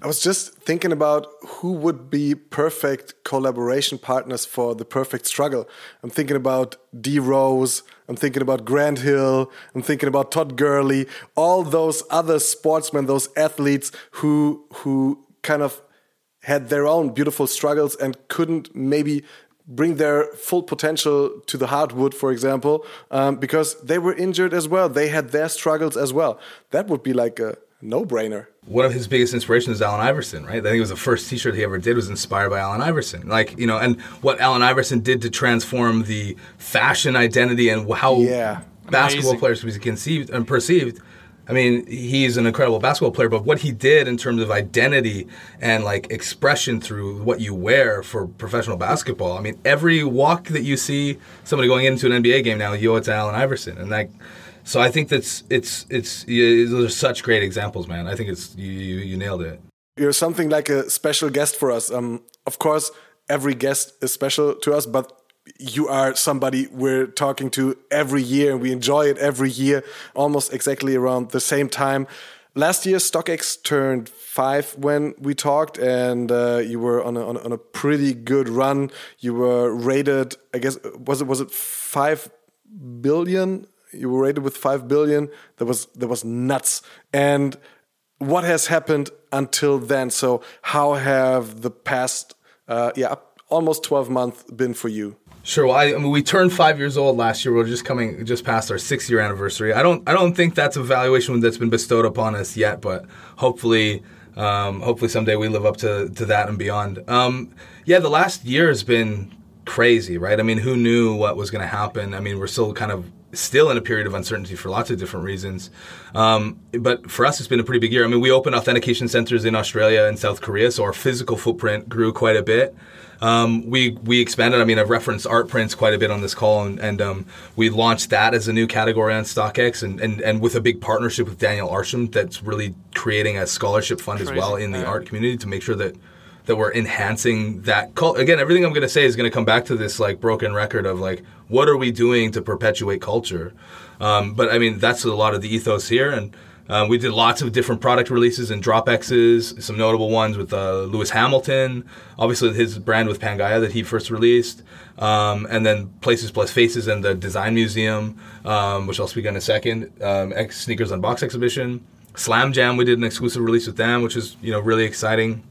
S1: I was just thinking about who would be perfect collaboration partners for the perfect struggle. I'm thinking about D Rose, I'm thinking about Grant Hill, I'm thinking about Todd Gurley, all those other sportsmen, those athletes who who kind of had their own beautiful struggles and couldn't maybe bring their full potential to the hardwood, for example, um, because they were injured as well. They had their struggles as well. That would be like a no-brainer.
S3: One of his biggest inspirations is Allen Iverson, right? I think it was the first T-shirt he ever did was inspired by Allen Iverson. Like you know, and what Allen Iverson did to transform the fashion identity and how
S1: yeah.
S3: basketball Amazing. players be conceived and perceived I mean, he's an incredible basketball player, but what he did in terms of identity and like expression through what you wear for professional basketball. I mean, every walk that you see somebody going into an NBA game now, you owe it to Allen Iverson, and like. So I think that's it's it's those are such great examples, man. I think it's you you, you nailed it.
S1: You're something like a special guest for us. Um, of course, every guest is special to us, but you are somebody we're talking to every year and we enjoy it every year, almost exactly around the same time. Last year, StockX turned five when we talked, and uh, you were on a, on a, on a pretty good run. You were rated, I guess, was it was it five billion? You were rated with five billion. That was that was nuts. And what has happened until then? So how have the past, uh, yeah, almost twelve months been for you?
S3: Sure. Well, I, I, mean, we turned five years old last year. We're just coming, just past our six year anniversary. I don't, I don't think that's a valuation that's been bestowed upon us yet, but hopefully, um, hopefully someday we live up to, to that and beyond. Um, yeah, the last year has been crazy, right? I mean, who knew what was going to happen? I mean, we're still kind of still in a period of uncertainty for lots of different reasons. Um, but for us, it's been a pretty big year. I mean, we opened authentication centers in Australia and South Korea, so our physical footprint grew quite a bit. Um, we we expanded. I mean, I've referenced art prints quite a bit on this call, and, and um, we launched that as a new category on StockX, and, and, and with a big partnership with Daniel Arsham, that's really creating a scholarship fund Crazy. as well in the art community to make sure that that we're enhancing that cult. Again, everything I'm going to say is going to come back to this like broken record of like what are we doing to perpetuate culture. Um, but I mean, that's a lot of the ethos here, and uh, we did lots of different product releases and DropXs, some notable ones with uh, Lewis Hamilton, obviously his brand with Pangaea that he first released, um, and then Places Plus Faces and the Design Museum, um, which I'll speak on in a second, um, X Sneakers Unbox exhibition. Slam Jam, we did an exclusive release with them, which is you know really exciting.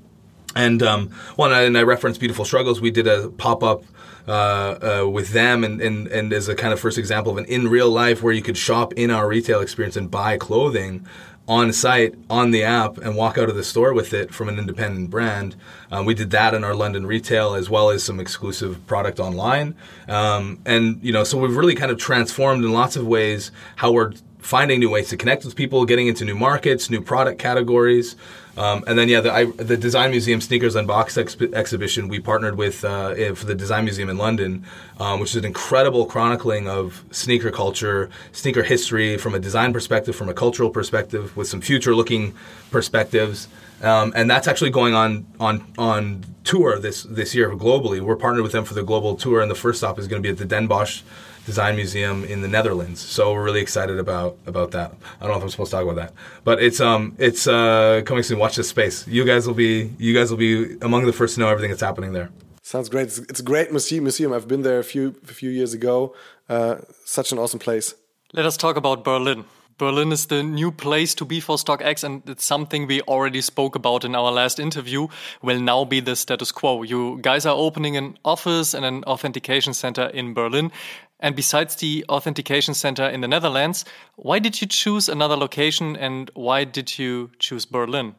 S3: And um, well, and I referenced Beautiful Struggles. We did a pop up uh, uh, with them and, and, and as a kind of first example of an in real life where you could shop in our retail experience and buy clothing on site on the app and walk out of the store with it from an independent brand. Um, we did that in our London retail as well as some exclusive product online. Um, and you know, so we've really kind of transformed in lots of ways how we're finding new ways to connect with people, getting into new markets, new product categories. Um, and then, yeah, the, I, the, Design Museum Sneakers Unboxed exp- exhibition we partnered with uh, for the Design Museum in London, um, which is an incredible chronicling of sneaker culture, sneaker history from a design perspective, from a cultural perspective, with some future-looking perspectives. Um, and that's actually going on on on tour this this year globally. We're partnered with them for the global tour, and the first stop is going to be at the Den Bosch Design Museum in the Netherlands. So we're really excited about about that. I don't know if I'm supposed to talk about that, but it's um it's uh, coming soon. Watch this space. You guys will be you guys will be among the first to know everything that's happening there.
S1: Sounds great. It's, it's a great museum. Museum. I've been there a few a few years ago. Uh, such an awesome place.
S2: Let us talk about Berlin. Berlin is the new place to be for StockX, and it's something we already spoke about in our last interview. Will now be the status quo. You guys are opening an office and an authentication center in Berlin. And besides the authentication center in the Netherlands, why did you choose another location and why did you choose Berlin?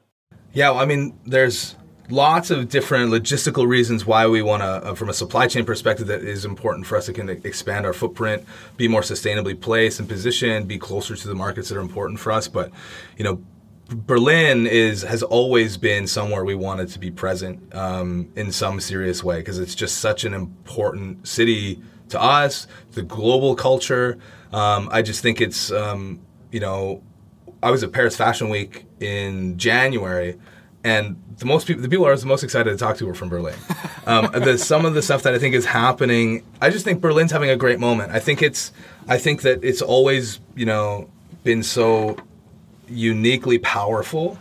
S3: Yeah, well, I mean, there's lots of different logistical reasons why we want to, uh, from a supply chain perspective, that is important for us to of expand our footprint, be more sustainably placed and positioned, be closer to the markets that are important for us. But, you know, Berlin is has always been somewhere we wanted to be present um, in some serious way because it's just such an important city to us, the global culture. Um, I just think it's, um, you know, I was at Paris Fashion Week in January, and the most people, the people I was the most excited to talk to were from Berlin. Um, the, some of the stuff that I think is happening, I just think Berlin's having a great moment. I think it's, I think that it's always, you know, been so uniquely powerful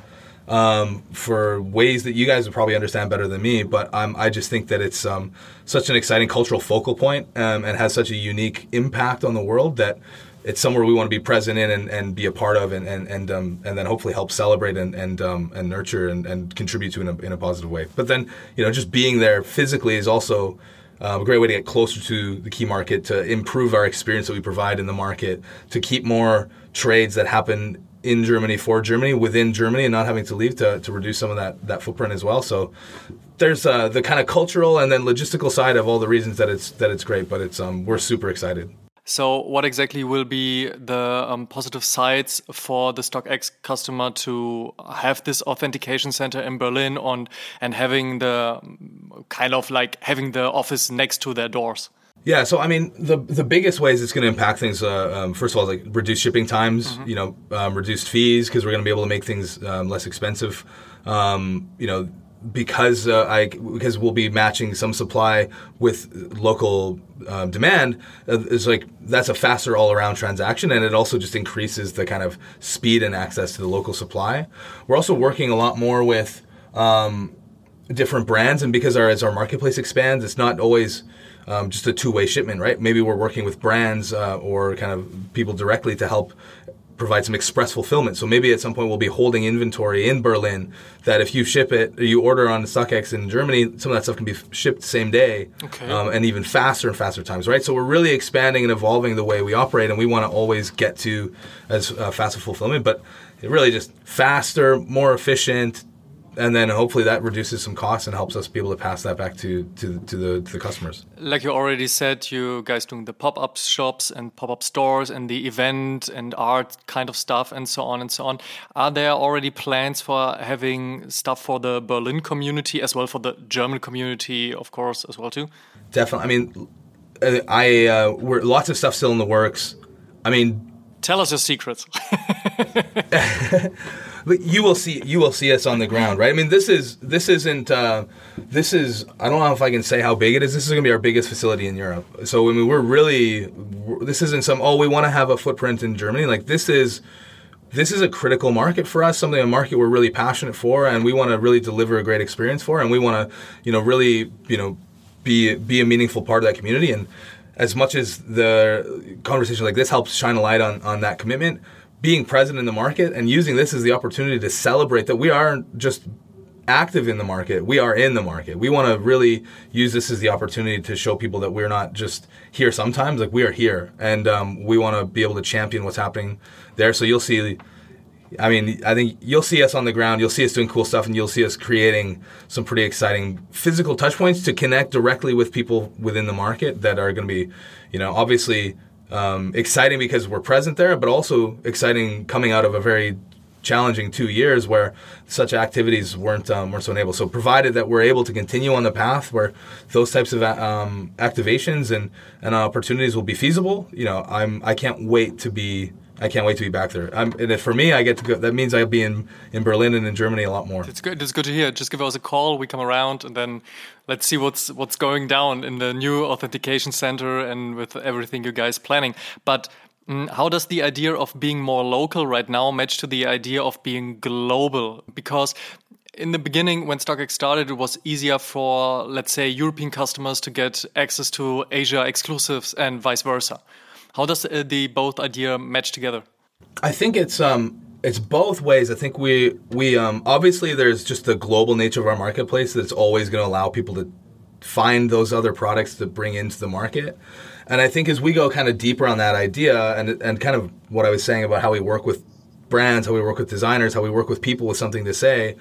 S3: um, for ways that you guys would probably understand better than me. But um, I just think that it's um, such an exciting cultural focal point, um, and has such a unique impact on the world that it's somewhere we want to be present in and, and be a part of, and and and, um, and then hopefully help celebrate and and, um, and nurture and, and contribute to in a, in a positive way. But then you know just being there physically is also. Uh, a great way to get closer to the key market, to improve our experience that we provide in the market, to keep more trades that happen in Germany for Germany within Germany and not having to leave to, to reduce some of that, that footprint as well. So there's uh, the kind of cultural and then logistical side of all the reasons that it's that it's great, but it's um, we're super excited.
S2: So, what exactly will be the um, positive sides for the StockX customer to have this authentication center in Berlin on and having the kind of like having the office next to their doors?
S3: Yeah, so I mean, the the biggest ways it's going to impact things. Uh, um, first of all, is like reduced shipping times. Mm-hmm. You know, um, reduced fees because we're going to be able to make things um, less expensive. Um, you know, because uh, I because we'll be matching some supply with local um, demand. Uh, it's like that's a faster all around transaction, and it also just increases the kind of speed and access to the local supply. We're also working a lot more with um, different brands, and because our as our marketplace expands, it's not always um, just a two-way shipment, right? Maybe we're working with brands uh, or kind of people directly to help provide some express fulfillment. So maybe at some point we'll be holding inventory in Berlin that if you ship it, you order on StockX in Germany, some of that stuff can be shipped same day okay. um, and even faster and faster times, right? So we're really expanding and evolving the way we operate, and we want to always get to as uh, fast fulfillment, but really just faster, more efficient, and then hopefully that reduces some costs and helps us be able to pass that back to to, to the to the customers.
S2: Like you already said, you guys doing the pop up shops and pop up stores and the event and art kind of stuff and so on and so on. Are there already plans for having stuff for the Berlin community as well for the German community, of course, as well too?
S3: Definitely. I mean, uh, I uh, we're lots of stuff still in the works. I mean,
S2: tell us your secrets.
S3: you will see you will see us on the ground, right? I mean, this is this isn't uh, this is I don't know if I can say how big it is. This is going to be our biggest facility in Europe. So I mean, we're really this isn't some oh we want to have a footprint in Germany. Like this is this is a critical market for us, something a market we're really passionate for, and we want to really deliver a great experience for, and we want to you know really you know be be a meaningful part of that community and. As much as the conversation like this helps shine a light on, on that commitment, being present in the market and using this as the opportunity to celebrate that we aren't just active in the market we are in the market. We want to really use this as the opportunity to show people that we're not just here sometimes like we are here. And um, we want to be able to champion what's happening there. So you'll see I mean, I think you'll see us on the ground. You'll see us doing cool stuff, and you'll see us creating some pretty exciting physical touch points to connect directly with people within the market that are going to be, you know, obviously um, exciting because we're present there, but also exciting coming out of a very challenging two years where such activities weren't um, weren't so enabled. So provided that we're able to continue on the path where those types of um, activations and, and opportunities will be feasible, you know, I'm I can't wait to be I can't wait to be back there. I'm, and for me, I get to go. That means I'll be in, in Berlin and in Germany a lot more.
S2: It's good. It's good to hear. Just give us a call. We come around, and then let's see what's what's going down in the new authentication center and with everything you guys planning. But mm, how does the idea of being more local right now match to the idea of being global? Because in the beginning, when StockX started, it was easier for, let's say, European customers to get access to Asia exclusives and vice versa. How does uh, the both idea match together?
S3: I think it's um, it's both ways. I think we we um, obviously there's just the global nature of our marketplace that's always going to allow people to find those other products to bring into the market. And I think as we go kind of deeper on that idea and and kind of what I was saying about how we work with brands, how we work with designers, how we work with people with something to say,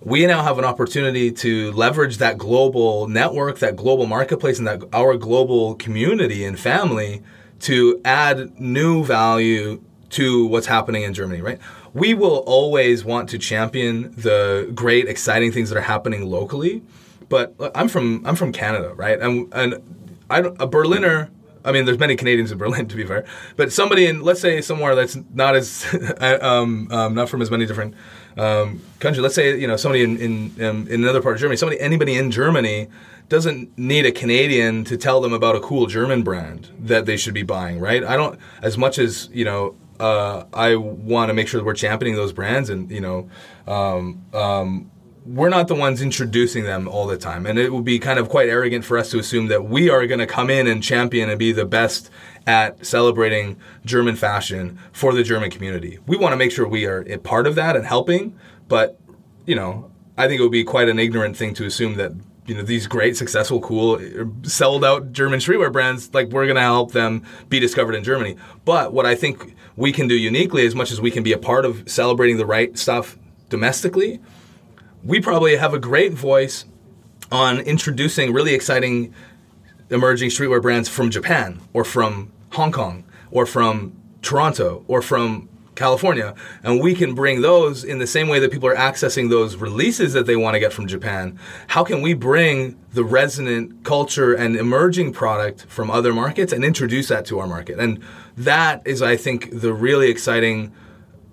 S3: we now have an opportunity to leverage that global network, that global marketplace, and that our global community and family to add new value to what's happening in Germany, right? We will always want to champion the great, exciting things that are happening locally. But I'm from I'm from Canada, right? And and I a Berliner. I mean, there's many Canadians in Berlin, to be fair. But somebody in, let's say, somewhere that's not as um, um, not from as many different um, countries. Let's say, you know, somebody in in, um, in another part of Germany. Somebody, anybody in Germany doesn't need a Canadian to tell them about a cool German brand that they should be buying, right? I don't, as much as, you know, uh, I want to make sure that we're championing those brands and, you know, um, um, we're not the ones introducing them all the time. And it would be kind of quite arrogant for us to assume that we are going to come in and champion and be the best at celebrating German fashion for the German community. We want to make sure we are a part of that and helping, but, you know, I think it would be quite an ignorant thing to assume that you know these great successful cool sold out german streetwear brands like we're going to help them be discovered in germany. But what i think we can do uniquely as much as we can be a part of celebrating the right stuff domestically we probably have a great voice on introducing really exciting emerging streetwear brands from japan or from hong kong or from toronto or from California, and we can bring those in the same way that people are accessing those releases that they want to get from Japan. How can we bring the resonant culture and emerging product from other markets and introduce that to our market? And that is, I think, the really exciting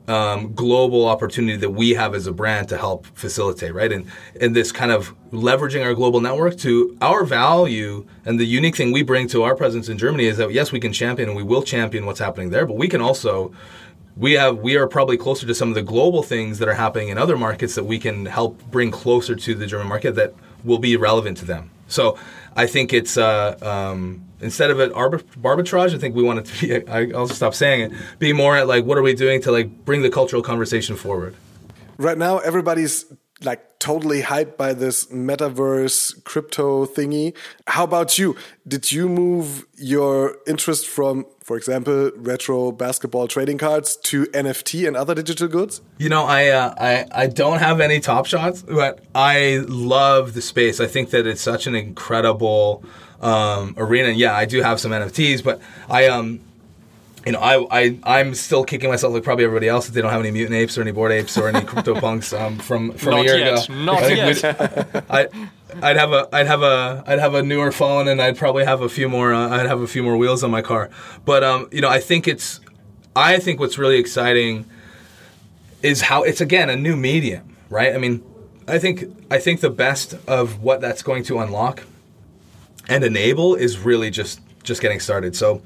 S3: um, global opportunity that we have as a brand to help facilitate, right? And and this kind of leveraging our global network to our value and the unique thing we bring to our presence in Germany is that yes, we can champion and we will champion what's happening there, but we can also we have we are probably closer to some of the global things that are happening in other markets that we can help bring closer to the German market that will be relevant to them. So I think it's uh, um, instead of an arbitrage, I think we want it to be. I, will stop saying it. Be more at like what are we doing to like bring the cultural conversation forward.
S1: Right now, everybody's like totally hyped by this metaverse crypto thingy. How about you? Did you move your interest from for example, retro basketball trading cards to NFT and other digital goods?
S3: You know, I uh, I I don't have any top shots, but I love the space. I think that it's such an incredible um, arena. And yeah, I do have some NFTs, but I um you know, I, I, I'm still kicking myself like probably everybody else that they don't have any mutant apes or any Bored Apes or any crypto punks um, from from
S2: Not
S3: a year
S2: yet.
S3: ago.
S2: Not
S3: I
S2: yet.
S3: think we- I, I'd have a, I'd have a, I'd have a newer phone, and I'd probably have a few more, uh, I'd have a few more wheels on my car. But um, you know, I think it's, I think what's really exciting is how it's again a new medium, right? I mean, I think, I think the best of what that's going to unlock and enable is really just, just getting started. So.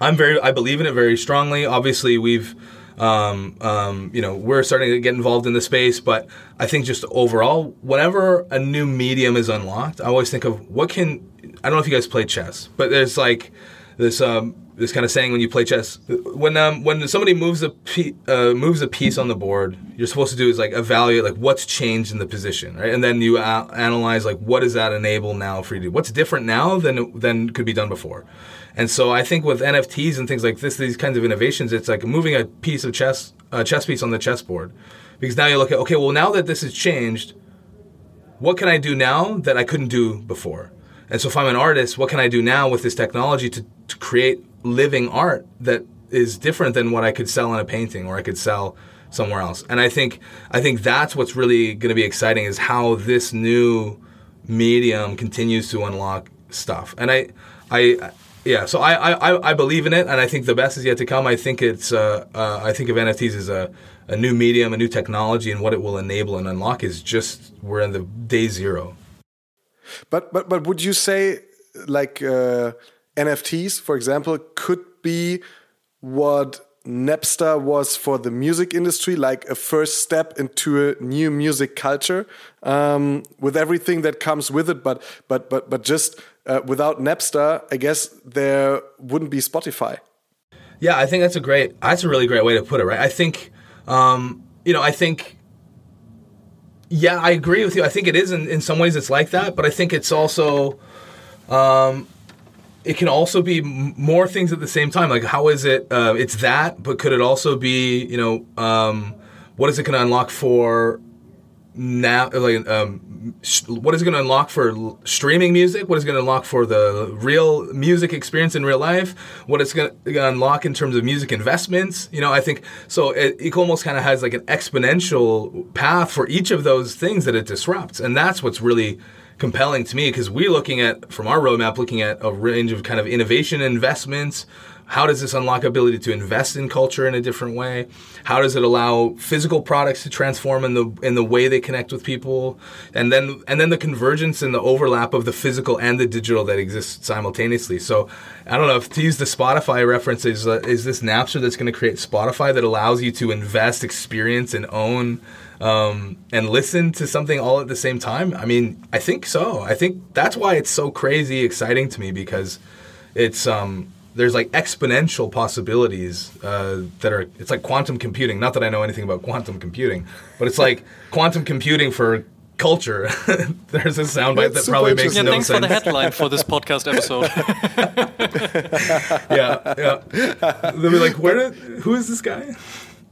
S3: I'm very, I believe in it very strongly. Obviously, we've, um, um, you know, we're starting to get involved in the space, but I think just overall, whenever a new medium is unlocked, I always think of what can, I don't know if you guys play chess, but there's like this, um, this kind of saying when you play chess, when um, when somebody moves a pe- uh, moves a piece on the board, you're supposed to do is like evaluate like what's changed in the position, right? And then you a- analyze like what does that enable now for you to do? What's different now than than could be done before? And so I think with NFTs and things like this, these kinds of innovations, it's like moving a piece of chess, a chess piece on the chessboard, because now you look at okay, well now that this has changed, what can I do now that I couldn't do before? And so if I'm an artist, what can I do now with this technology to, to create living art that is different than what I could sell in a painting or I could sell somewhere else? And I think I think that's what's really going to be exciting is how this new medium continues to unlock stuff. And I I yeah, so I, I, I believe in it, and I think the best is yet to come. I think it's uh, uh, I think of NFTs as a, a new medium, a new technology, and what it will enable and unlock is just we're in the day zero.
S1: But but but would you say like uh, NFTs, for example, could be what Napster was for the music industry, like a first step into a new music culture, um, with everything that comes with it. But but but but just uh, without Napster, I guess there wouldn't be Spotify.
S3: Yeah, I think that's a great. That's a really great way to put it. Right. I think, um, you know, I think. Yeah, I agree with you. I think it is in, in some ways it's like that, but I think it's also, um, it can also be more things at the same time. Like, how is it? Uh, it's that, but could it also be, you know, um, what is it going to unlock for now? Like, um, what is going to unlock for streaming music? What is going to unlock for the real music experience in real life? What it's going to unlock in terms of music investments? You know, I think so. It, it almost kind of has like an exponential path for each of those things that it disrupts, and that's what's really compelling to me because we're looking at from our roadmap looking at a range of kind of innovation investments how does this unlock ability to invest in culture in a different way how does it allow physical products to transform in the in the way they connect with people and then and then the convergence and the overlap of the physical and the digital that exists simultaneously so i don't know if to use the spotify reference is uh, is this napster that's going to create spotify that allows you to invest experience and own um, and listen to something all at the same time? I mean, I think so. I think that's why it's so crazy exciting to me because it's um, there's like exponential possibilities uh, that are. It's like quantum computing. Not that I know anything about quantum computing, but it's like quantum computing for culture. there's a soundbite that probably makes
S2: Yeah,
S3: no
S2: thanks
S3: sense.
S2: for the headline for this podcast episode.
S3: yeah, yeah. They'll be like, where? Did, who is this guy?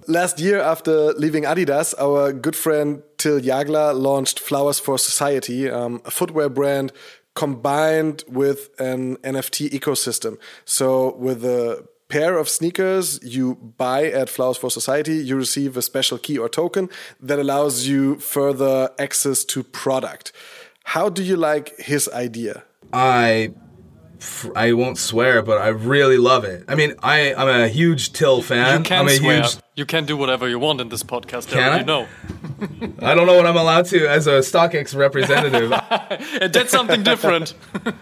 S1: Last year, after leaving Adidas, our good friend Till Jagla launched Flowers for Society, um, a footwear brand combined with an NFT ecosystem. So, with a pair of sneakers you buy at Flowers for Society, you receive a special key or token that allows you further access to product. How do you like his idea?
S3: I I won't swear, but I really love it. I mean, I I'm a huge Till fan.
S2: You can
S3: I'm a
S2: swear.
S3: huge.
S2: You can do whatever you want in this podcast.
S3: Can I?
S2: You know.
S3: I don't know what I'm allowed to as a StockX representative.
S2: And that's something different.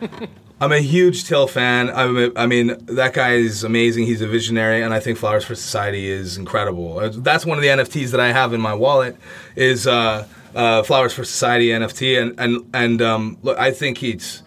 S3: I'm a huge Till fan. I'm a, I mean, that guy is amazing. He's a visionary, and I think Flowers for Society is incredible. Uh, That's one of the NFTs that I have in my wallet. Is uh, uh, Flowers for Society NFT, and and and um, look, I think he's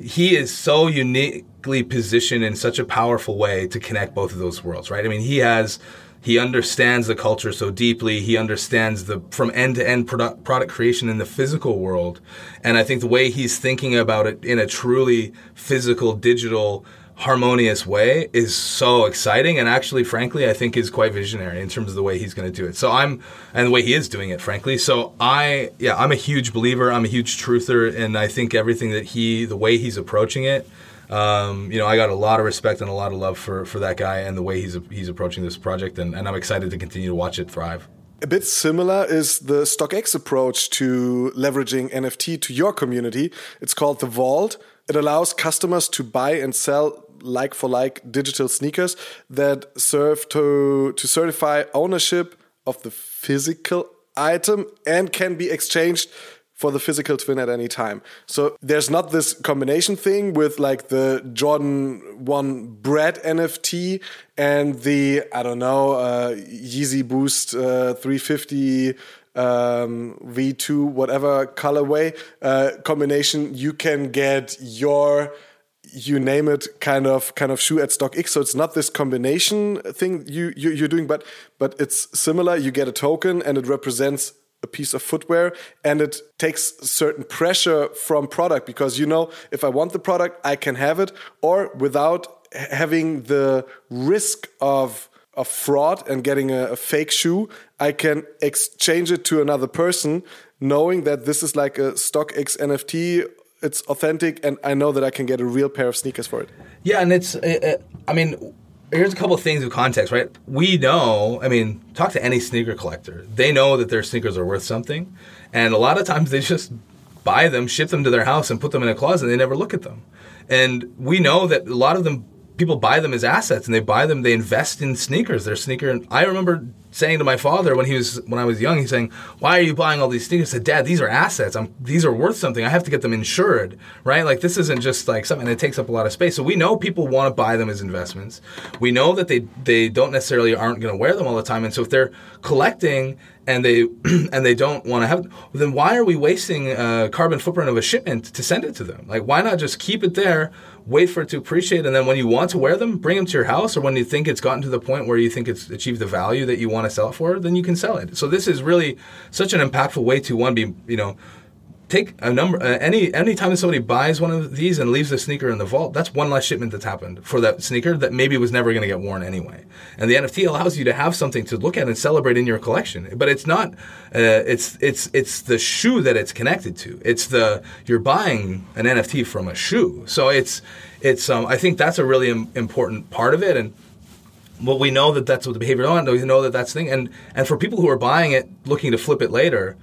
S3: he is so uniquely positioned in such a powerful way to connect both of those worlds, right? I mean, he has he understands the culture so deeply. He understands the from end to end product product creation in the physical world, and I think the way he's thinking about it in a truly physical, digital, harmonious way is so exciting and actually frankly I think is quite visionary in terms of the way he's going to do it. So I'm and the way he is doing it frankly. So I yeah, I'm a huge believer, I'm a huge truther and I think everything that he the way he's approaching it um, you know, I got a lot of respect and a lot of love for, for that guy and the way he's he's approaching this project, and, and I'm excited to continue to watch it thrive.
S1: A bit similar is the StockX approach to leveraging NFT to your community. It's called the Vault. It allows customers to buy and sell like for like digital sneakers that serve to to certify ownership of the physical item and can be exchanged for the physical twin at any time. So there's not this combination thing with like the Jordan 1 Bred NFT and the, I don't know, uh, Yeezy Boost uh, 350 um, V2, whatever colorway uh, combination. You can get your you name it kind of kind of shoe at StockX So it's not this combination thing you, you you're doing, but but it's similar. You get a token and it represents a piece of footwear and it takes certain pressure from product because you know if i want the product i can have it or without having the risk of of fraud and getting a, a fake shoe i can exchange it to another person knowing that this is like a StockX nft it's authentic and i know that i can get a real pair of sneakers for it
S3: yeah and it's uh, i mean here's a couple of things of context, right? We know, I mean, talk to any sneaker collector. They know that their sneakers are worth something. And a lot of times they just buy them, ship them to their house, and put them in a closet, and they never look at them. And we know that a lot of them, people buy them as assets, and they buy them, they invest in sneakers. Their sneaker, and I remember saying to my father when he was when I was young, he's saying, "Why are you buying all these sneakers?" I said, "Dad, these are assets. I'm these are worth something. I have to get them insured, right? Like this isn't just like something that takes up a lot of space. So we know people want to buy them as investments. We know that they they don't necessarily aren't going to wear them all the time, and so if they're collecting and they and they don't want to have then why are we wasting a carbon footprint of a shipment to send it to them like why not just keep it there wait for it to appreciate and then when you want to wear them bring them to your house or when you think it's gotten to the point where you think it's achieved the value that you want to sell it for then you can sell it. So this is really such an impactful way to one be you know take a number uh, any any time somebody buys one of these and leaves the sneaker in the vault that's one less shipment that's happened for that sneaker that maybe was never going to get worn anyway. And the nft allows you to have something to look at and celebrate in your collection but it's not uh, it's it's it's the shoe that it's connected to. It's the you're buying an nft from a shoe. So it's it's um, i think that's a really Im- important part of it and well we know that that's what the behavior on we know that that's the thing and and for people who are buying it looking to flip it later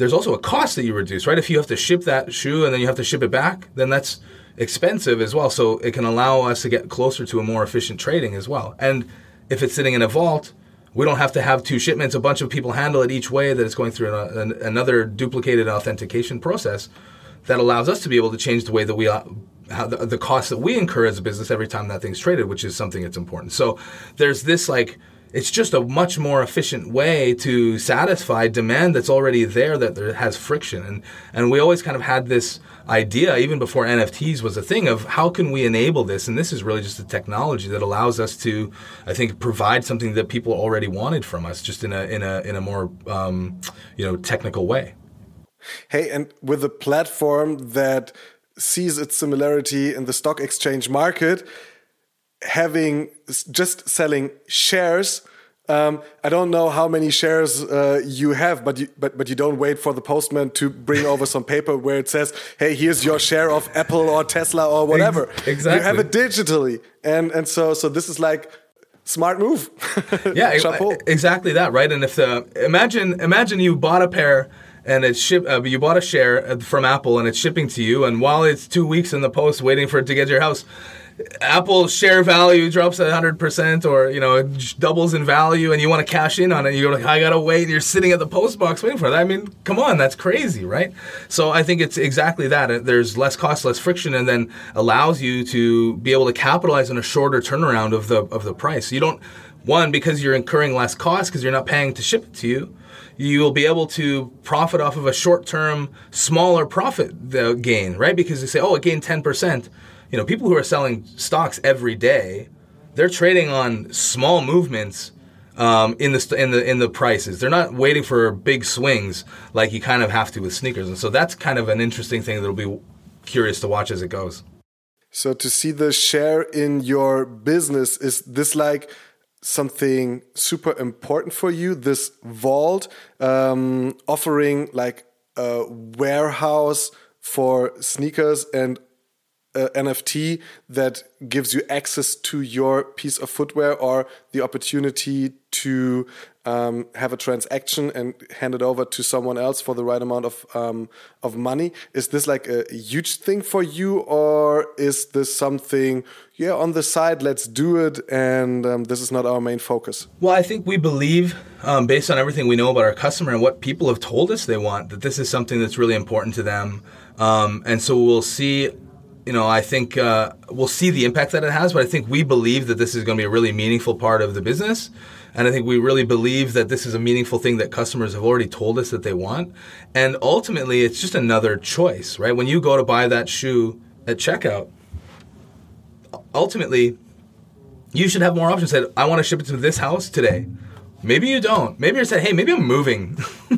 S3: there's also a cost that you reduce, right? If you have to ship that shoe and then you have to ship it back, then that's expensive as well. So it can allow us to get closer to a more efficient trading as well. And if it's sitting in a vault, we don't have to have two shipments. A bunch of people handle it each way. That it's going through an, an, another duplicated authentication process that allows us to be able to change the way that we uh, how the, the cost that we incur as a business every time that thing's traded, which is something that's important. So there's this like it's just a much more efficient way to satisfy demand that's already there that there has friction. And and we always kind of had this idea even before NFTs was a thing of how can we enable this? And this is really just a technology that allows us to I think provide something that people already wanted from us just in a in a in a more um, you know technical way.
S1: Hey and with a platform that sees its similarity in the stock exchange market having just selling shares. Um, I don't know how many shares uh, you have, but you, but but you don't wait for the postman to bring over some paper where it says, "Hey, here's your share of Apple or Tesla or whatever."
S3: Exactly.
S1: You have it digitally, and and so so this is like smart move.
S3: yeah, exactly that, right? And if the imagine imagine you bought a pair and it's ship. Uh, you bought a share from Apple and it's shipping to you, and while it's two weeks in the post waiting for it to get to your house, Apple's share value drops at 100% or, you know, doubles in value and you want to cash in on it. You're like, I got to wait. You're sitting at the post box waiting for that. I mean, come on, that's crazy, right? So I think it's exactly that. There's less cost, less friction, and then allows you to be able to capitalize on a shorter turnaround of the, of the price. You don't, one, because you're incurring less cost because you're not paying to ship it to you you will be able to profit off of a short term, smaller profit uh, gain, right? Because they say, oh, it gained 10% you know, people who are selling stocks every day, they're trading on small movements um, in the in the in the prices. They're not waiting for big swings like you kind of have to with sneakers, and so that's kind of an interesting thing that'll be curious to watch as it goes.
S1: So to see the share in your business, is this like something super important for you? This vault um, offering like a warehouse for sneakers and uh, NFT that gives you access to your piece of footwear or the opportunity to um, have a transaction and hand it over to someone else for the right amount of um, of money. Is this like a huge thing for you, or is this something? Yeah, on the side, let's do it, and um, this is not our main focus.
S3: Well, I think we believe, um, based on everything we know about our customer and what people have told us they want, that this is something that's really important to them, um, and so we'll see you know, I think uh, we'll see the impact that it has, but I think we believe that this is going to be a really meaningful part of the business. And I think we really believe that this is a meaningful thing that customers have already told us that they want. And ultimately, it's just another choice, right? When you go to buy that shoe at checkout, ultimately, you should have more options. Said, I want to ship it to this house today. Maybe you don't. Maybe you're saying, hey, maybe I'm moving.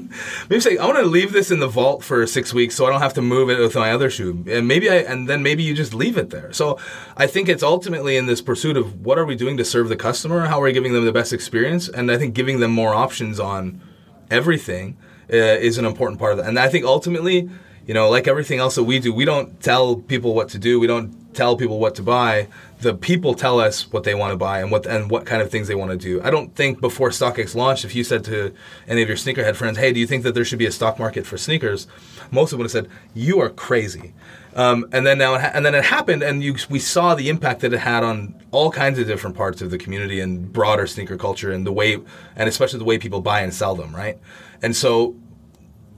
S3: maybe say, I want to leave this in the vault for six weeks so I don't have to move it with my other shoe. And maybe I, and then maybe you just leave it there. So I think it's ultimately in this pursuit of what are we doing to serve the customer? How are we giving them the best experience? And I think giving them more options on everything uh, is an important part of that. And I think ultimately, you know, like everything else that we do, we don't tell people what to do. We don't tell people what to buy the people tell us what they want to buy and what and what kind of things they want to do. I don't think before StockX launched, if you said to any of your sneakerhead friends, "Hey, do you think that there should be a stock market for sneakers?" Most of them would have said, "You are crazy." Um, and then now, ha- and then it happened, and you, we saw the impact that it had on all kinds of different parts of the community and broader sneaker culture, and the way, and especially the way people buy and sell them, right? And so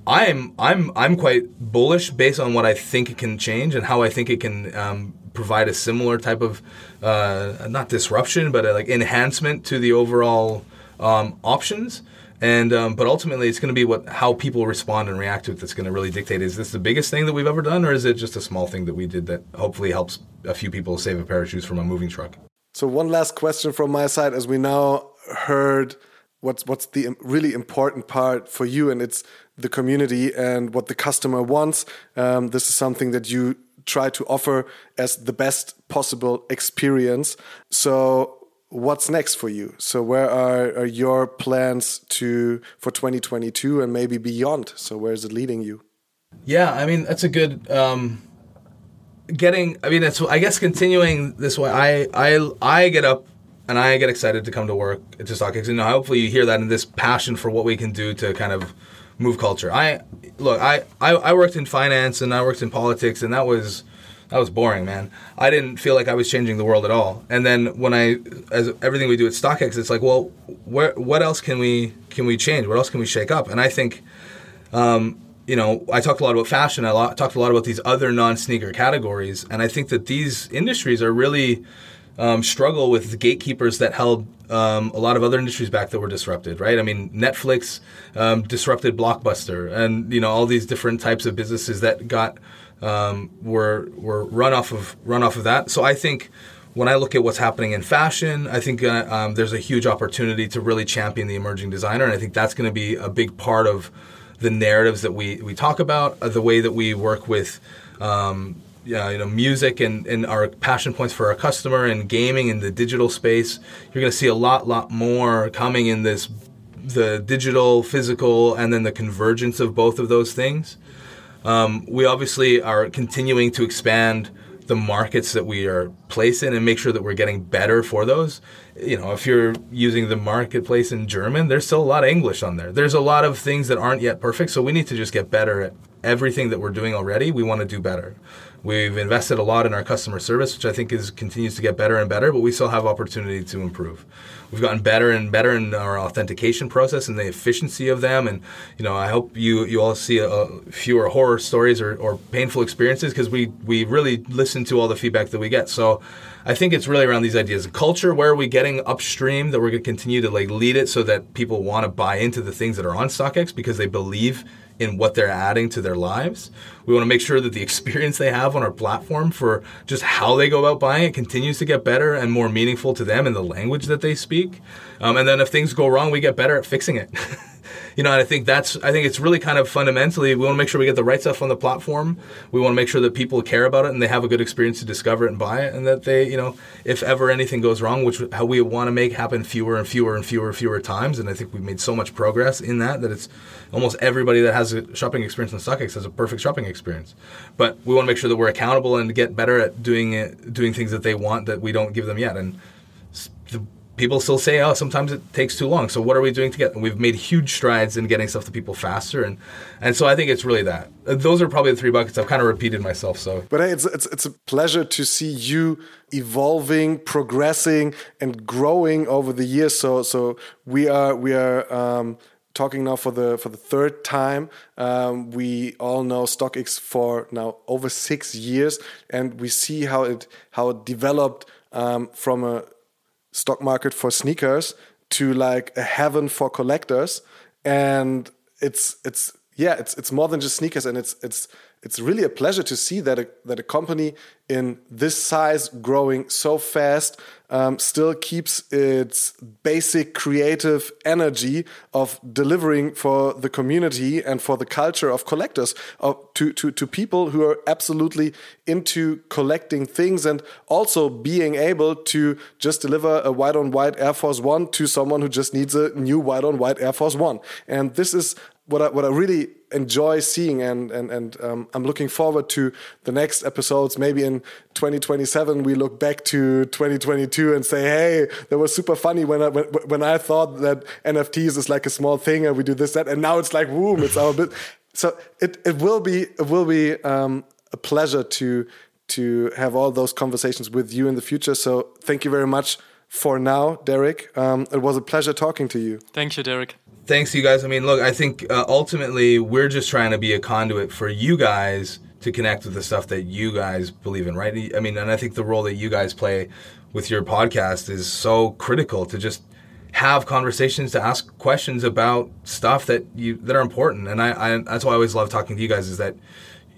S3: I'm I'm I'm quite bullish based on what I think it can change and how I think it can um, provide a similar type of uh, not disruption, but like enhancement to the overall um, options. And um, but ultimately, it's going to be what how people respond and react to it that's going to really dictate. Is this the biggest thing that we've ever done, or is it just a small thing that we did that hopefully helps a few people save a pair of shoes from a moving truck?
S1: So one last question from my side, as we now heard what's what's the really important part for you, and it's the community and what the customer wants. Um, this is something that you try to offer as the best possible experience. So what's next for you? So where are, are your plans to for 2022 and maybe beyond? So where is it leading you?
S3: Yeah, I mean that's a good um, getting. I mean, it's I guess continuing this way. I I I get up and I get excited to come to work at StockX, and hopefully you hear that in this passion for what we can do to kind of move culture. I look, I, I, I worked in finance and I worked in politics, and that was that was boring, man. I didn't feel like I was changing the world at all. And then when I, as everything we do at StockX, it's like, well, where, what else can we can we change? What else can we shake up? And I think, um, you know, I talked a lot about fashion. I talked a lot about these other non sneaker categories, and I think that these industries are really um, struggle with gatekeepers that held um, a lot of other industries back that were disrupted, right? I mean, Netflix um, disrupted Blockbuster, and you know all these different types of businesses that got um, were were run off of run off of that. So I think when I look at what's happening in fashion, I think uh, um, there's a huge opportunity to really champion the emerging designer, and I think that's going to be a big part of the narratives that we we talk about, uh, the way that we work with. Um, uh, you know music and, and our passion points for our customer and gaming in the digital space you're going to see a lot lot more coming in this the digital physical and then the convergence of both of those things um, we obviously are continuing to expand the markets that we are placed in and make sure that we're getting better for those. You know, if you're using the marketplace in German, there's still a lot of English on there. There's a lot of things that aren't yet perfect, so we need to just get better at everything that we're doing already. We want to do better. We've invested a lot in our customer service, which I think is continues to get better and better, but we still have opportunity to improve. We've gotten better and better in our authentication process and the efficiency of them. And you know, I hope you you all see a, a fewer horror stories or, or painful experiences because we we really listen to all the feedback that we get. So I think it's really around these ideas culture. Where are we getting upstream that we're going to continue to like lead it so that people want to buy into the things that are on StockX because they believe in what they're adding to their lives. We want to make sure that the experience they have on our platform for just how they go about buying it continues to get better and more meaningful to them in the language that they speak. Um, and then if things go wrong, we get better at fixing it. you know, and I think that's, I think it's really kind of fundamentally, we want to make sure we get the right stuff on the platform. We want to make sure that people care about it and they have a good experience to discover it and buy it, and that they, you know, if ever anything goes wrong, which how we want to make happen fewer and fewer and fewer and fewer times, and I think we've made so much progress in that that it's almost everybody that has a shopping experience in StockX has a perfect shopping experience. But we want to make sure that we're accountable and get better at doing it, doing things that they want that we don't give them yet, and people still say, oh, sometimes it takes too long. So what are we doing to get? We've made huge strides in getting stuff to people faster, and and so I think it's really that. Those are probably the three buckets. I've kind of repeated myself. So,
S1: but it's it's it's a pleasure to see you evolving, progressing, and growing over the years. So so we are we are. Um, talking now for the for the third time. Um, we all know StockX for now over six years, and we see how it how it developed um, from a stock market for sneakers to like a heaven for collectors. And it's it's yeah it's it's more than just sneakers. And it's it's it's really a pleasure to see that a, that a company in this size growing so fast um, still keeps its basic creative energy of delivering for the community and for the culture of collectors uh, to, to, to people who are absolutely into collecting things and also being able to just deliver a white on white Air Force One to someone who just needs a new white on white Air Force One. And this is what I, what I really enjoy seeing and and and um, I'm looking forward to the next episodes. Maybe in 2027 we look back to 2022 and say hey that was super funny when I when, when I thought that NFTs is like a small thing and we do this that and now it's like boom it's our bit. So it it will be it will be um, a pleasure to to have all those conversations with you in the future. So thank you very much for now Derek. Um, it was a pleasure talking to you.
S2: Thank you Derek
S3: thanks you guys. I mean, look, I think uh, ultimately we're just trying to be a conduit for you guys to connect with the stuff that you guys believe in, right? I mean, and I think the role that you guys play with your podcast is so critical to just have conversations to ask questions about stuff that you that are important. And I, I that's why I always love talking to you guys is that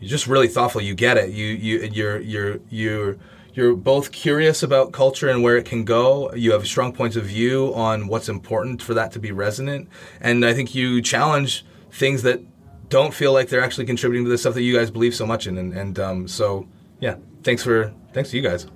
S3: you're just really thoughtful. You get it. You you you're you're you're you're both curious about culture and where it can go. You have strong points of view on what's important for that to be resonant. And I think you challenge things that don't feel like they're actually contributing to the stuff that you guys believe so much in. And, and um, so, yeah, thanks for thanks to you guys.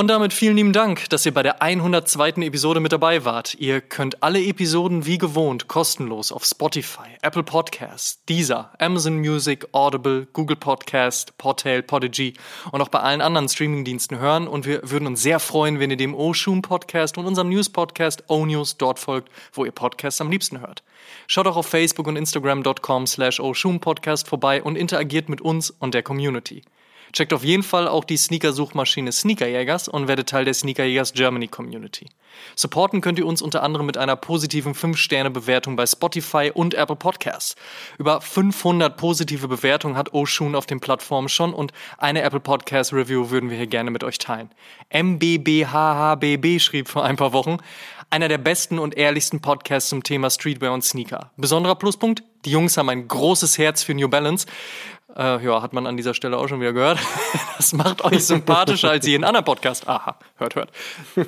S2: Und damit vielen lieben Dank, dass ihr bei der 102. Episode mit dabei wart. Ihr könnt alle Episoden wie gewohnt kostenlos auf Spotify, Apple Podcasts, Deezer, Amazon Music, Audible, Google Podcast, Portal, Podigy und auch bei allen anderen Streamingdiensten hören. Und wir würden uns sehr freuen, wenn ihr dem Oshun Podcast und unserem News Podcast O-News dort folgt, wo ihr Podcasts am liebsten hört. Schaut auch auf Facebook und Instagram.com slash Podcast vorbei und interagiert mit uns und der Community. Checkt auf jeden Fall auch die Sneaker-Suchmaschine Sneakerjägers und werdet Teil der Sneakerjägers Germany Community. Supporten könnt ihr uns unter anderem mit einer positiven 5-Sterne-Bewertung bei Spotify und Apple Podcasts. Über 500 positive Bewertungen hat Oshun auf den Plattformen schon und eine Apple Podcast Review würden wir hier gerne mit euch teilen. MBBHHBB schrieb vor ein paar Wochen, einer der besten und ehrlichsten Podcasts zum Thema Streetwear und Sneaker. Besonderer Pluspunkt, die Jungs haben ein großes Herz für New Balance. Äh, ja, hat man an dieser Stelle auch schon wieder gehört. Das macht euch sympathischer als jeden anderen Podcast. Aha, hört, hört.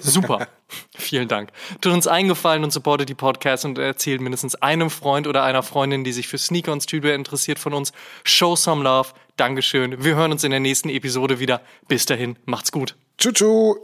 S2: Super. Vielen Dank. Tut uns eingefallen und supportet die Podcasts und erzählt mindestens einem Freund oder einer Freundin, die sich für Sneaker und Streetwear interessiert von uns. Show some love. Dankeschön. Wir hören uns in der nächsten Episode wieder. Bis dahin, macht's gut.
S1: Tschüss.